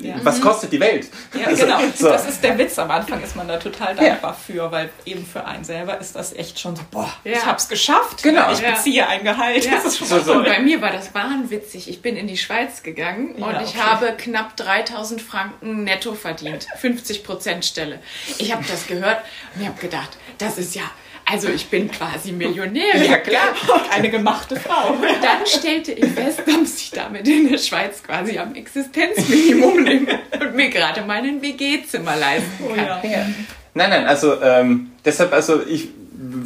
ja. was kostet die Welt? Ja, also, genau. So. Das ist der Witz. Am Anfang ist man da total dankbar für, weil eben für einen selber ist das echt schon so, boah, ich habe es geschafft. Genau. Ich beziehe ein Gehalt. Das ist schon so, so. Und bei mir war das wahnwitzig. Ich bin in die Schweiz gegangen und ich okay. habe knapp 3000 Franken netto verdient. 50 Prozent Stelle. Ich habe das gehört und ich habe gedacht, das ist ja also ich bin quasi Millionärin. Ja klar, eine gemachte Frau. Und dann stellte ich fest, dass ich damit in der Schweiz quasi am Existenzminimum lebe und mir gerade meinen WG-Zimmer leisten kann. Oh, ja. Nein, nein, also ähm, deshalb, also ich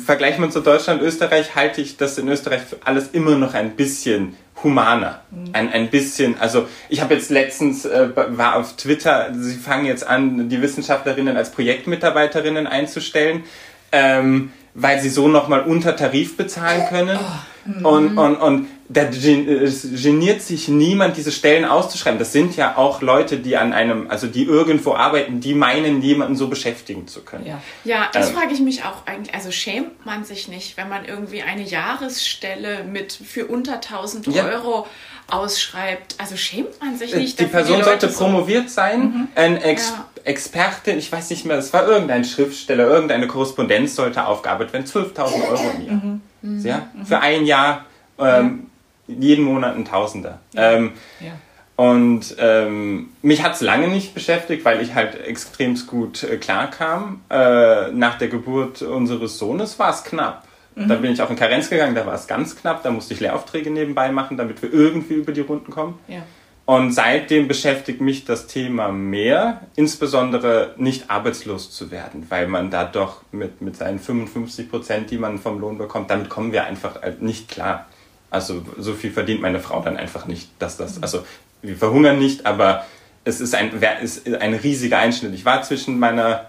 vergleiche mal zu Deutschland, Österreich, halte ich das in Österreich für alles immer noch ein bisschen humaner. Mhm. Ein, ein bisschen, also ich habe jetzt letztens, äh, war auf Twitter, sie fangen jetzt an, die Wissenschaftlerinnen als Projektmitarbeiterinnen einzustellen. Ähm, weil sie so nochmal unter Tarif bezahlen können. Oh. Und, und, und da geniert sich niemand, diese Stellen auszuschreiben. Das sind ja auch Leute, die an einem, also die irgendwo arbeiten, die meinen, jemanden so beschäftigen zu können. Ja, ja das ähm. frage ich mich auch eigentlich. Also schämt man sich nicht, wenn man irgendwie eine Jahresstelle mit für unter 1000 ja. Euro ausschreibt. Also schämt man sich nicht. Die Person die sollte so promoviert sein, mhm. ein Ex ja. Expertin, ich weiß nicht mehr, es war irgendein Schriftsteller, irgendeine Korrespondenz sollte aufgearbeitet werden, 12.000 Euro im Jahr. Mhm. Mhm. Ja? Mhm. Für ein Jahr, ähm, jeden Monat ein Tausender. Ja. Ähm, ja. Und ähm, mich hat es lange nicht beschäftigt, weil ich halt extrem gut äh, klarkam. Äh, nach der Geburt unseres Sohnes war es knapp. Mhm. Da bin ich auch in Karenz gegangen, da war es ganz knapp, da musste ich Lehraufträge nebenbei machen, damit wir irgendwie über die Runden kommen. Ja. Und seitdem beschäftigt mich das Thema mehr, insbesondere nicht arbeitslos zu werden, weil man da doch mit, mit seinen 55 Prozent, die man vom Lohn bekommt, damit kommen wir einfach nicht klar. Also so viel verdient meine Frau dann einfach nicht, dass das, also wir verhungern nicht, aber es ist ein, ist ein riesiger Einschnitt. Ich war zwischen meiner,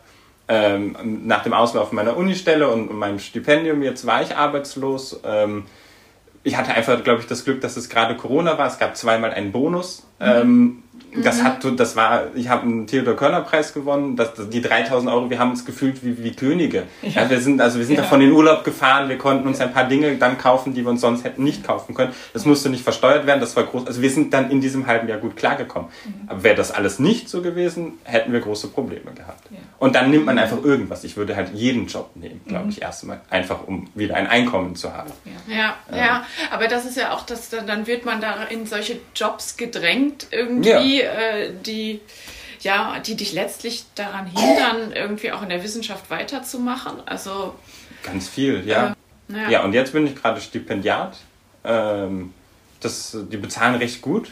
ähm, nach dem Auslaufen meiner Unistelle und meinem Stipendium, jetzt war ich arbeitslos. Ähm, ich hatte einfach, glaube ich, das Glück, dass es gerade Corona war. Es gab zweimal einen Bonus. Mhm. Ähm, das mhm. hat, das war, ich habe einen Theodor Körner Preis gewonnen. Das, die 3000 Euro, wir haben uns gefühlt wie, wie Könige. Ja. ja wir sind, also wir sind ja. davon in den Urlaub gefahren. Wir konnten uns ein paar Dinge dann kaufen, die wir uns sonst hätten nicht kaufen können. Das musste nicht versteuert werden. Das war groß. Also wir sind dann in diesem halben Jahr gut klargekommen. Mhm. Aber wäre das alles nicht so gewesen, hätten wir große Probleme gehabt. Ja. Und dann nimmt man einfach irgendwas. Ich würde halt jeden Job nehmen, glaube ich, mhm. erstmal. Einfach, um wieder ein Einkommen zu haben. Ja, ähm. ja. Aber das ist ja auch, dass dann wird man da in solche Jobs gedrängt irgendwie äh, die ja, die dich letztlich daran hindern, irgendwie auch in der Wissenschaft weiterzumachen. Also ganz viel, ja. Äh, ja. ja. und jetzt bin ich gerade Stipendiat. Ähm, das, die bezahlen recht gut.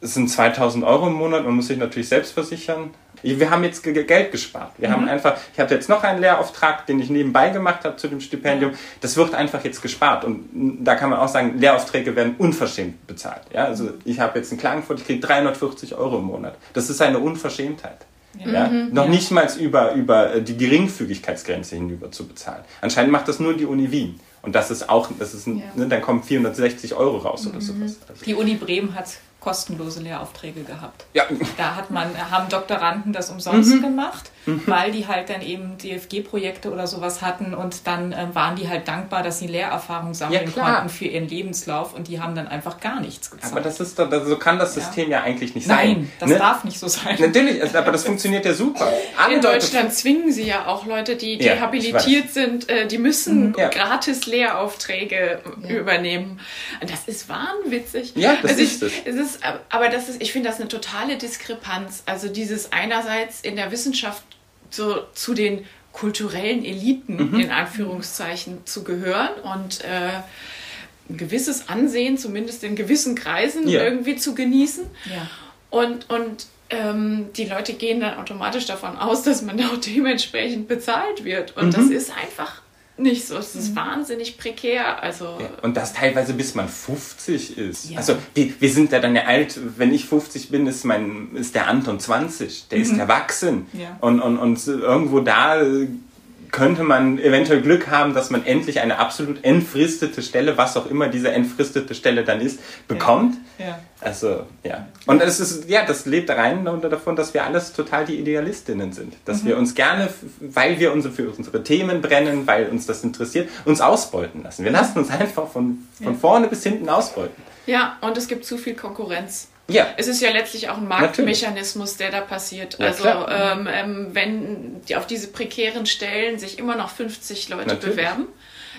Es sind 2000 Euro im Monat. Man muss sich natürlich selbst versichern. Wir haben jetzt Geld gespart. Wir mhm. haben einfach, ich hatte jetzt noch einen Lehrauftrag, den ich nebenbei gemacht habe zu dem Stipendium. Das wird einfach jetzt gespart. Und da kann man auch sagen, Lehraufträge werden unverschämt bezahlt. Ja, also ich habe jetzt in Klagenfurt, ich kriege 340 Euro im Monat. Das ist eine Unverschämtheit. Ja. ja? Mhm, noch ja. nicht mal über, über die Geringfügigkeitsgrenze hinüber zu bezahlen. Anscheinend macht das nur die Uni Wien. Und das ist auch, das ist, ja. ne, dann kommen 460 Euro raus mhm. oder sowas. Also die Uni Bremen hat kostenlose Lehraufträge gehabt. Ja. Da hat man, haben Doktoranden das umsonst mhm. gemacht, mhm. weil die halt dann eben DFG-Projekte oder sowas hatten und dann äh, waren die halt dankbar, dass sie Lehrerfahrung sammeln ja, konnten für ihren Lebenslauf und die haben dann einfach zwingen sie gezahlt. Aber das ist doch, so kann das System ja, ja eigentlich nicht sein. Nein, das ne? darf nicht so sein. Natürlich, aber das funktioniert ja super. Alle In Deutschland zwingen sie ja auch Leute, die, die ja, habilitiert sind, äh, die müssen mhm. gratis Lehraufträge übernehmen. Das ist wahnwitzig. Ja, das also ist ich, es. Ist, aber das ist, ich finde das eine totale Diskrepanz. Also dieses einerseits in der Wissenschaft so zu den kulturellen Eliten mhm. in Anführungszeichen zu gehören und äh, ein gewisses Ansehen, zumindest in gewissen Kreisen, ja. irgendwie zu genießen. Ja. Und, und ähm, die Leute gehen dann automatisch davon aus, dass man auch dementsprechend bezahlt wird. Und mhm. das ist einfach nicht so. Es ist mhm. wahnsinnig prekär. Also ja, und das teilweise bis man 50 ist. Ja. Also die, wir sind ja dann ja alt, wenn ich 50 bin, ist mein ist der Anton 20. Der mhm. ist erwachsen. Ja. Und, und, und irgendwo da könnte man eventuell Glück haben, dass man endlich eine absolut entfristete Stelle, was auch immer diese entfristete Stelle dann ist, bekommt. Ja. ja. Also, ja. Und es ist, ja, das lebt rein davon, dass wir alles total die Idealistinnen sind. Dass mhm. wir uns gerne, weil wir unsere, für unsere Themen brennen, weil uns das interessiert, uns ausbeuten lassen. Wir lassen uns einfach von, von ja. vorne bis hinten ausbeuten. Ja, und es gibt zu viel Konkurrenz. Ja. Es ist ja letztlich auch ein Marktmechanismus, der da passiert. Ja, also ähm, ähm, wenn die auf diese prekären Stellen sich immer noch 50 Leute Natürlich. bewerben,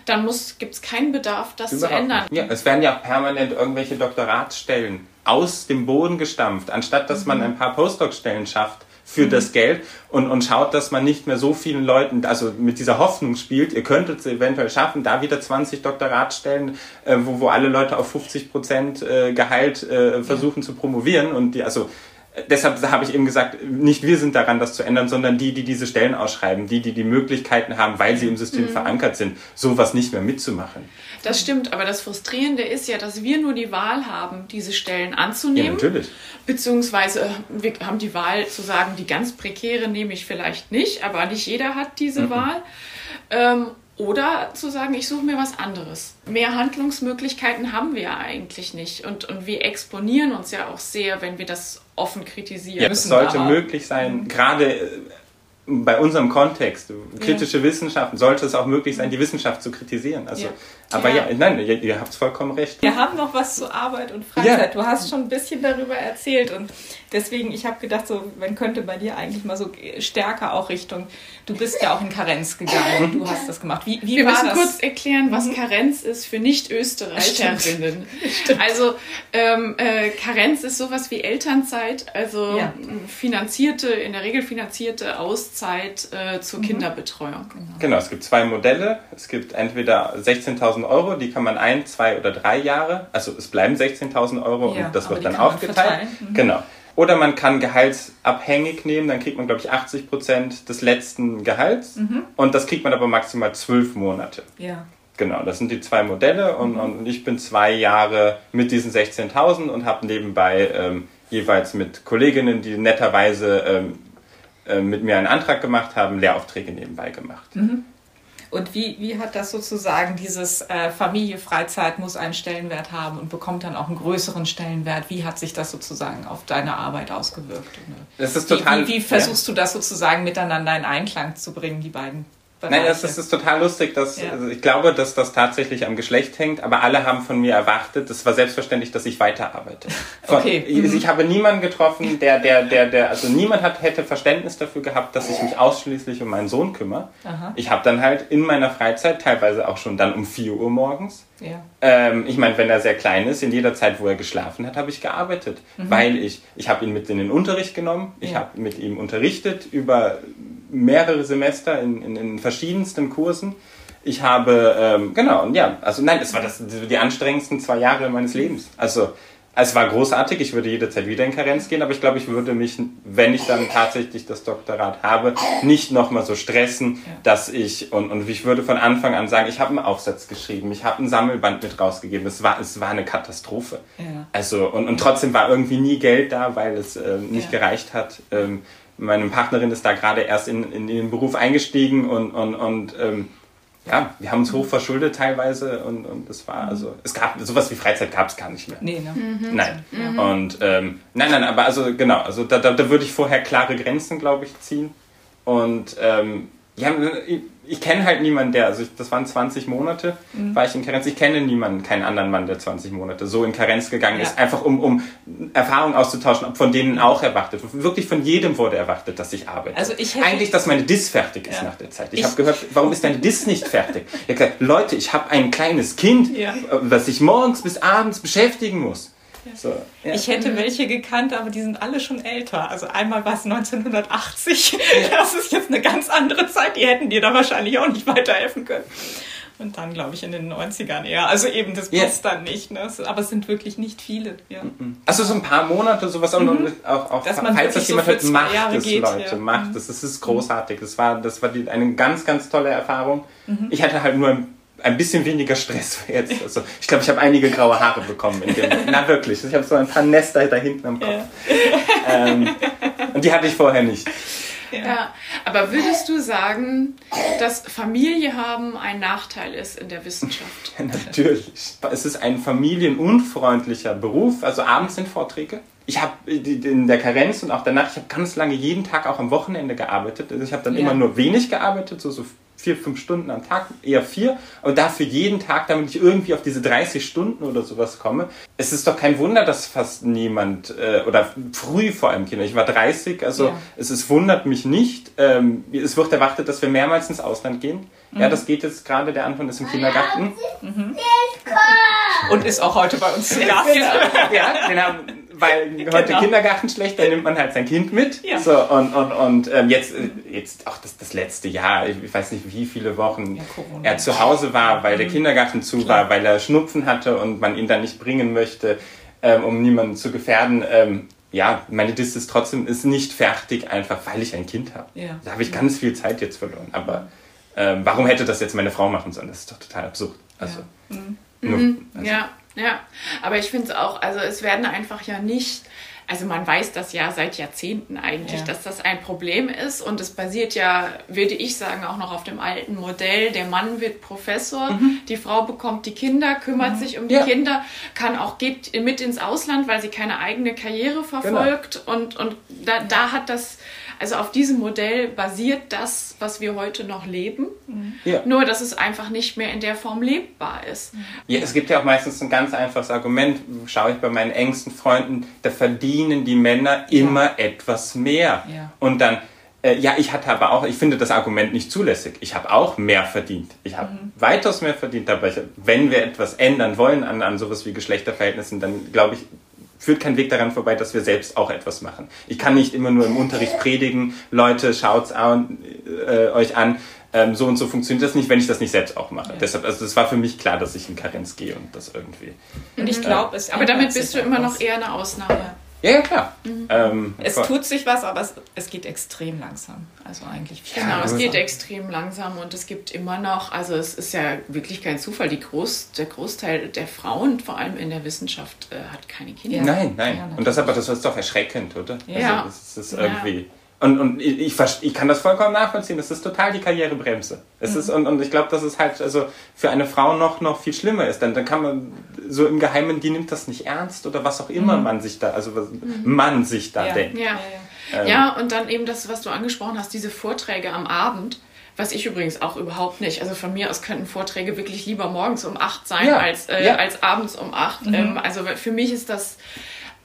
dann gibt es keinen Bedarf, das Überhaupt zu ändern. Ja, es werden ja permanent irgendwelche Doktoratsstellen aus dem Boden gestampft, anstatt dass mhm. man ein paar Postdoc-Stellen schafft für mhm. das Geld und, und schaut, dass man nicht mehr so vielen Leuten, also mit dieser Hoffnung spielt, ihr könntet es eventuell schaffen, da wieder 20 Doktoratstellen, äh, wo, wo alle Leute auf 50 Prozent äh, Gehalt äh, versuchen ja. zu promovieren und die, also deshalb habe ich eben gesagt, nicht wir sind daran, das zu ändern, sondern die, die diese Stellen ausschreiben, die, die die Möglichkeiten haben, weil sie im System mhm. verankert sind, sowas nicht mehr mitzumachen. Das stimmt, aber das Frustrierende ist ja, dass wir nur die Wahl haben, diese Stellen anzunehmen. Ja, natürlich. Beziehungsweise äh, wir haben die Wahl zu sagen, die ganz prekäre nehme ich vielleicht nicht, aber nicht jeder hat diese mhm. Wahl. Ähm, oder zu sagen, ich suche mir was anderes. Mehr Handlungsmöglichkeiten haben wir ja eigentlich nicht. Und, und wir exponieren uns ja auch sehr, wenn wir das offen kritisieren. Ja, es sollte möglich sein, gerade äh, bei unserem Kontext, kritische ja. Wissenschaften, sollte es auch möglich sein, die Wissenschaft zu kritisieren. Also, ja. Aber ja, ja nein, ihr, ihr habt vollkommen recht. Wir haben noch was zu Arbeit und Freizeit. Du hast schon ein bisschen darüber erzählt und deswegen, ich habe gedacht, so, man könnte bei dir eigentlich mal so stärker auch Richtung, du bist ja auch in Karenz gegangen und du hast das gemacht. Wie, wie Wir war müssen das? kurz erklären, was mhm. Karenz ist für Nicht-Österreicherinnen. Also ähm, äh, Karenz ist sowas wie Elternzeit, also finanzierte, in der Regel finanzierte Auszeit äh, zur mhm. Kinderbetreuung. Genau. genau, es gibt zwei Modelle. Es gibt entweder 16.000 Euro, die kann man ein, zwei oder drei Jahre, also es bleiben 16.000 Euro ja, und das wird dann aufgeteilt. Mhm. Genau. Oder man kann gehaltsabhängig nehmen, dann kriegt man, glaube ich, 80 Prozent des letzten Gehalts. Mhm. Und das kriegt man aber maximal zwölf Monate. Ja. Genau, das sind die zwei Modelle. Und, mhm. und ich bin zwei Jahre mit diesen 16.000 und habe nebenbei ähm, jeweils mit Kolleginnen, die netterweise ähm, äh, mit mir einen Antrag gemacht haben, Lehraufträge nebenbei gemacht. Mhm. Und wie, wie hat das sozusagen dieses äh, Familie, Freizeit muss einen Stellenwert haben und bekommt dann auch einen größeren Stellenwert? Wie hat sich das sozusagen auf deine Arbeit ausgewirkt? Das ist total. Wie, wie, wie versuchst ja. du das sozusagen miteinander in Einklang zu bringen, die beiden Bereiche. Nein, das, das, ist total lustig. Dass, ja. also ich glaube, dass das tatsächlich am Geschlecht hängt, aber alle haben von mir erwartet, es war selbstverständlich, dass ich weiterarbeite. Von, okay. Ich, mhm. ich, habe niemanden getroffen, der, der, der, der, also niemand hat, hätte Verständnis dafür gehabt, dass ich mich ausschließlich um meinen Sohn kümmere. Aha. Ich habe dann halt in meiner Freizeit, teilweise auch schon dann um 4 Uhr morgens, ja. Ähm, ich meine, wenn er sehr klein ist, in jeder Zeit, wo er geschlafen hat, habe ich gearbeitet, mhm. weil ich, ich habe ihn mit in den Unterricht genommen, ich ja. habe mit ihm unterrichtet über mehrere Semester in, in, in verschiedensten Kursen. Ich habe, ähm, genau, und ja, also nein, es war das, die anstrengendsten zwei Jahre meines Lebens. Also es war großartig, ich würde jederzeit wieder in Karenz gehen, aber ich glaube, ich würde mich, wenn ich dann tatsächlich das Doktorat habe, nicht nochmal so stressen, dass ich, und, und ich würde von Anfang an sagen, ich habe einen Aufsatz geschrieben, ich habe ein Sammelband mit rausgegeben, es war, es war eine Katastrophe. Ja. Also, und, und trotzdem war irgendwie nie Geld da, weil es äh, nicht ja. gereicht hat. Ähm, meine Partnerin ist da gerade erst in, in den Beruf eingestiegen und, und, und ähm, ja, wir haben uns hoch verschuldet teilweise und, und es war, also, es gab, sowas wie Freizeit gab es gar nicht mehr. Nee, ne? Mhm. Nein. Mhm. Und, ähm, nein, nein, aber also, genau, also da, da, da würde ich vorher klare Grenzen, glaube ich, ziehen. Und, ähm, ja, ich kenne halt niemanden, der, also ich, das waren 20 Monate, mhm. war ich in Karenz. Ich kenne niemanden, keinen anderen Mann, der 20 Monate so in Karenz gegangen ja. ist, einfach um, um Erfahrungen auszutauschen, ob von denen auch erwartet. Wirklich von jedem wurde erwartet, dass ich arbeite. Also ich Eigentlich, dass meine Dis fertig ist ja. nach der Zeit. Ich, ich habe gehört, warum ist deine Dis nicht fertig? Ich gesagt, Leute, ich habe ein kleines Kind, ja. das ich morgens bis abends beschäftigen muss. So, ja. Ich hätte welche gekannt, aber die sind alle schon älter. Also einmal war es 1980. Ja. Das ist jetzt eine ganz andere Zeit. Die hätten dir da wahrscheinlich auch nicht weiterhelfen können. Und dann, glaube ich, in den 90ern eher. Also eben, das passt yeah. dann nicht. Ne? Aber es sind wirklich nicht viele. Ja. Also so ein paar Monate, sowas mhm. auch, auch Dass man falls das jemand so hört, macht Jahre es, geht, Leute, ja. macht es. Das ist großartig. Das war, das war die, eine ganz, ganz tolle Erfahrung. Mhm. Ich hatte halt nur ein ein bisschen weniger Stress jetzt. Also, ich glaube, ich habe einige graue Haare bekommen. In dem, na wirklich, ich habe so ein paar Nester da hinten am Kopf. Ja. Ähm, und die hatte ich vorher nicht. Ja. ja. aber würdest du sagen, dass Familie haben ein Nachteil ist in der Wissenschaft? Ja, natürlich. Es ist ein familienunfreundlicher Beruf. Also abends sind Vorträge. Ich habe in der Karenz und auch danach, ich habe ganz lange jeden Tag auch am Wochenende gearbeitet. Also ich habe dann immer nur wenig gearbeitet, so, so vier, fünf Stunden am Tag, eher vier, aber dafür jeden Tag, damit ich irgendwie auf diese 30 Stunden oder sowas komme. Es ist doch kein Wunder, dass fast niemand, äh, oder früh vor allem Kinder, ich war 30, also ja. es ist, wundert mich nicht. Ähm, es wird erwartet, dass wir mehrmals ins Ausland gehen. Mhm. Ja, das geht jetzt gerade, der Anton ist im Kindergarten. Mhm. Und ist auch heute bei uns zu Gast. ja, den haben, weil heute genau. Kindergarten schlecht, dann nimmt man halt sein Kind mit. Ja. So, und und, und ähm, jetzt, äh, jetzt auch das, das letzte Jahr, ich weiß nicht wie viele Wochen ja, er zu Hause war, weil der mhm. Kindergarten zu Klar. war, weil er Schnupfen hatte und man ihn dann nicht bringen möchte, ähm, um niemanden zu gefährden. Ähm, ja, meine Dis ist trotzdem ist nicht fertig, einfach weil ich ein Kind habe. Ja. Da habe ich ganz viel Zeit jetzt verloren. Aber ähm, warum hätte das jetzt meine Frau machen sollen? Das ist doch total absurd. Also. Mhm. Nur, also. ja. Ja, aber ich finde es auch, also es werden einfach ja nicht, also man weiß das ja seit Jahrzehnten eigentlich, ja. dass das ein Problem ist und es basiert ja, würde ich sagen, auch noch auf dem alten Modell. Der Mann wird Professor, mhm. die Frau bekommt die Kinder, kümmert mhm. sich um die ja. Kinder, kann auch geht mit ins Ausland, weil sie keine eigene Karriere verfolgt genau. und, und da, da hat das also auf diesem Modell basiert das, was wir heute noch leben. Ja. Nur, dass es einfach nicht mehr in der Form lebbar ist. Ja, es gibt ja auch meistens ein ganz einfaches Argument. Schaue ich bei meinen engsten Freunden, da verdienen die Männer immer ja. etwas mehr. Ja. Und dann, äh, ja, ich hatte aber auch, ich finde das Argument nicht zulässig. Ich habe auch mehr verdient. Ich habe mhm. weitaus mehr verdient. Aber ich, wenn wir etwas ändern wollen an, an sowas wie Geschlechterverhältnissen, dann glaube ich, führt kein Weg daran vorbei, dass wir selbst auch etwas machen. Ich kann nicht immer nur im Unterricht predigen, Leute, schaut's an, äh, euch an, ähm, so und so funktioniert das nicht, wenn ich das nicht selbst auch mache. Ja. Deshalb, also es war für mich klar, dass ich in Karenz gehe und das irgendwie. Und ich glaube, es. Aber damit bist du immer noch eher eine Ausnahme. Ja. Ja, ja, klar. Mhm. Ähm, es voll. tut sich was, aber es, es, geht extrem langsam. Also eigentlich viel Genau, es geht extrem langsam und es gibt immer noch, also es ist ja wirklich kein Zufall, die Groß, der Großteil der Frauen, vor allem in der Wissenschaft, äh, hat keine Kinder. Ja. Nein, nein. Ja, und das, aber das ist doch erschreckend, oder? Ja. Also, das ist irgendwie... Und, und ich, ich kann das vollkommen nachvollziehen. Es ist total die Karrierebremse. Es mhm. ist, und, und ich glaube, dass es halt also für eine Frau noch, noch viel schlimmer ist. Dann, dann kann man so im Geheimen, die nimmt das nicht ernst oder was auch immer mhm. man sich da, also was mhm. man sich da ja. denkt. Ja. Ja, ähm. ja, und dann eben das, was du angesprochen hast, diese Vorträge am Abend. Was ich übrigens auch überhaupt nicht. Also von mir aus könnten Vorträge wirklich lieber morgens um acht sein ja, als, äh, ja. als abends um acht. Mhm. Ähm, also für mich ist das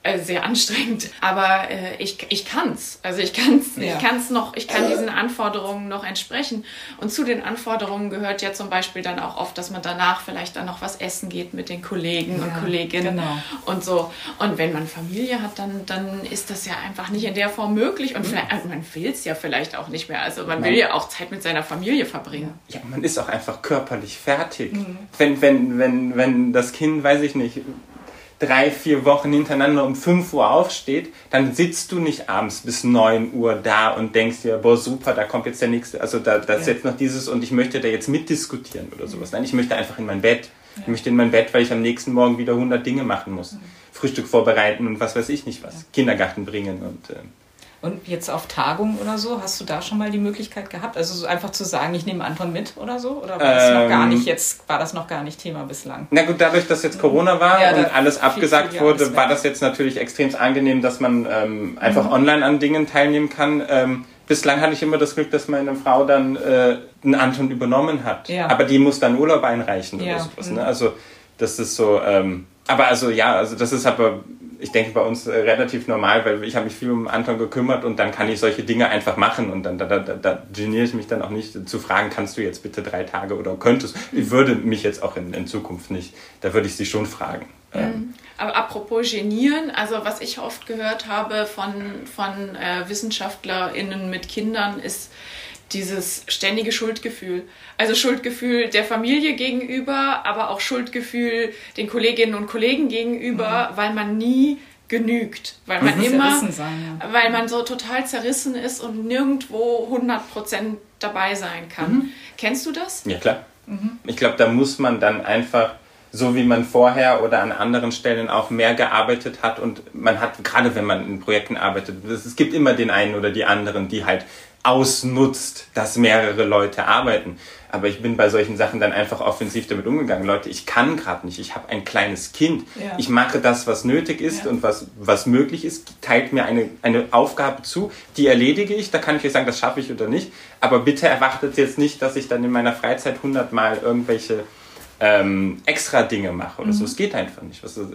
äh, sehr anstrengend, aber äh, ich, ich kann's. Also ich kann's, ja. ich kann's noch, ich kann diesen Anforderungen noch entsprechen. Und zu den Anforderungen gehört ja zum Beispiel dann auch oft, dass man danach vielleicht dann noch was essen geht mit den Kollegen ja, und Kolleginnen genau. und so. Und wenn man Familie hat, dann, dann ist das ja einfach nicht in der Form möglich und vielleicht, also man will's ja vielleicht auch nicht mehr. Also man will ja auch Zeit mit seiner Familie verbringen. Ja, man ist auch einfach körperlich fertig. Mhm. Wenn, wenn, wenn, wenn das Kind, weiß ich nicht, drei, vier Wochen hintereinander um 5 Uhr aufsteht, dann sitzt du nicht abends bis 9 Uhr da und denkst dir, boah, super, da kommt jetzt der nächste, also da, da ist ja. jetzt noch dieses und ich möchte da jetzt mitdiskutieren oder sowas. Nein, ich möchte einfach in mein Bett. Ja. Ich möchte in mein Bett, weil ich am nächsten Morgen wieder 100 Dinge machen muss. Mhm. Frühstück vorbereiten und was weiß ich nicht was. Ja. Kindergarten bringen und... Äh, und jetzt auf Tagung oder so, hast du da schon mal die Möglichkeit gehabt? Also so einfach zu sagen, ich nehme Anton mit oder so? Oder war das ähm, noch gar ähm, nicht jetzt, war das noch gar nicht Thema bislang? Na gut, dadurch, dass jetzt Corona war ja, und alles abgesagt viel, viel wurde, war das jetzt natürlich extrem angenehm, dass man ähm, einfach mhm. online an Dingen teilnehmen kann. Ähm, bislang hatte ich immer das Glück, dass meine Frau dann äh, einen Anton übernommen hat. Ja. Aber die muss dann Urlaub einreichen ja. oder sowas. Ne? Mhm. Also das ist so, ähm, aber also ja, also das ist aber ich denke, bei uns äh, relativ normal, weil ich habe mich viel um Anton gekümmert und dann kann ich solche Dinge einfach machen und dann da, da, da geniere ich mich dann auch nicht zu fragen, kannst du jetzt bitte drei Tage oder könntest. Ich würde mich jetzt auch in, in Zukunft nicht, da würde ich sie schon fragen. Mhm. Ähm, aber apropos Genieren, also was ich oft gehört habe von, von äh, WissenschaftlerInnen mit Kindern ist, dieses ständige Schuldgefühl. Also Schuldgefühl der Familie gegenüber, aber auch Schuldgefühl den Kolleginnen und Kollegen gegenüber, mhm. weil man nie genügt, weil man mhm. immer, sein, ja. weil man so total zerrissen ist und nirgendwo 100% dabei sein kann. Mhm. Kennst du das? Ja, klar. Mhm. Ich glaube, da muss man dann einfach so wie man vorher oder an anderen Stellen auch mehr gearbeitet hat und man hat, gerade wenn man in Projekten arbeitet, es gibt immer den einen oder die anderen, die halt ausnutzt, dass mehrere Leute arbeiten. Aber ich bin bei solchen Sachen dann einfach offensiv damit umgegangen. Leute, ich kann gerade nicht. Ich habe ein kleines Kind. Ja. Ich mache das, was nötig ist ja. und was, was möglich ist. Teilt mir eine, eine Aufgabe zu, die erledige ich. Da kann ich euch sagen, das schaffe ich oder nicht. Aber bitte erwartet jetzt nicht, dass ich dann in meiner Freizeit hundertmal irgendwelche ähm, extra Dinge mache oder mhm. so. Es geht einfach nicht. Also,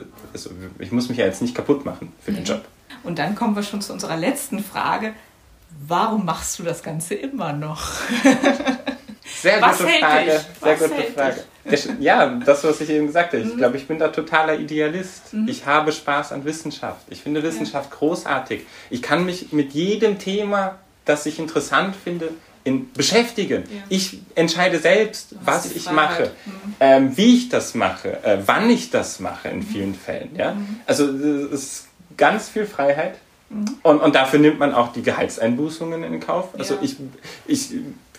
ich muss mich ja jetzt nicht kaputt machen für den Job. Und dann kommen wir schon zu unserer letzten Frage warum machst du das Ganze immer noch? Sehr was gute Frage. Sehr gute Frage. Ja, das, was ich eben gesagt habe. Ich mhm. glaube, ich bin da totaler Idealist. Mhm. Ich habe Spaß an Wissenschaft. Ich finde Wissenschaft ja. großartig. Ich kann mich mit jedem Thema, das ich interessant finde, in, beschäftigen. Ja. Ich entscheide selbst, was ich Freiheit. mache, mhm. ähm, wie ich das mache, äh, wann ich das mache in mhm. vielen Fällen. Ja? Mhm. Also es ist ganz viel Freiheit. Und, und dafür nimmt man auch die Gehaltseinbußungen in Kauf. Also ja. ich, ich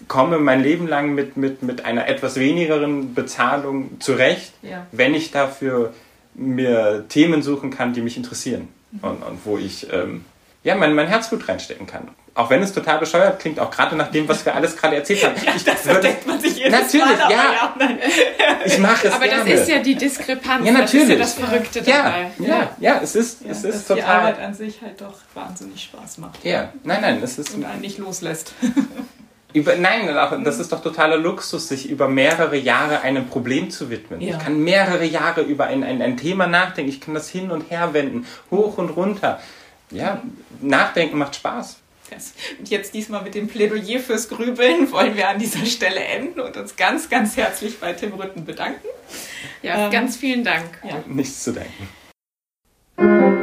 komme mein Leben lang mit, mit, mit einer etwas wenigeren Bezahlung zurecht, ja. wenn ich dafür mir Themen suchen kann, die mich interessieren mhm. und, und wo ich ähm, ja, mein, mein Herzblut reinstecken kann. Auch wenn es total bescheuert klingt, auch gerade nach dem, was wir alles gerade erzählt haben. ja, ich, das würde, denkt man sich jedes Natürlich, Mal, ja. ja ich mache es Aber gerne. das ist ja die Diskrepanz. Ja, natürlich. Das ist ja das Verrückte dabei. Ja, ja, ja, es ist, ja, es ist dass total. die Arbeit an sich halt doch wahnsinnig Spaß macht. Ja, nein, nein, es ist. Und einen nicht loslässt. Über, nein, das ist doch totaler Luxus, sich über mehrere Jahre einem Problem zu widmen. Ja. Ich kann mehrere Jahre über ein, ein, ein Thema nachdenken, ich kann das hin und her wenden, hoch und runter ja, nachdenken macht Spaß. Das. Und jetzt diesmal mit dem Plädoyer fürs Grübeln wollen wir an dieser Stelle enden und uns ganz, ganz herzlich bei Tim Rütten bedanken. Ja, ähm, ganz vielen Dank. Ja. Nichts zu denken.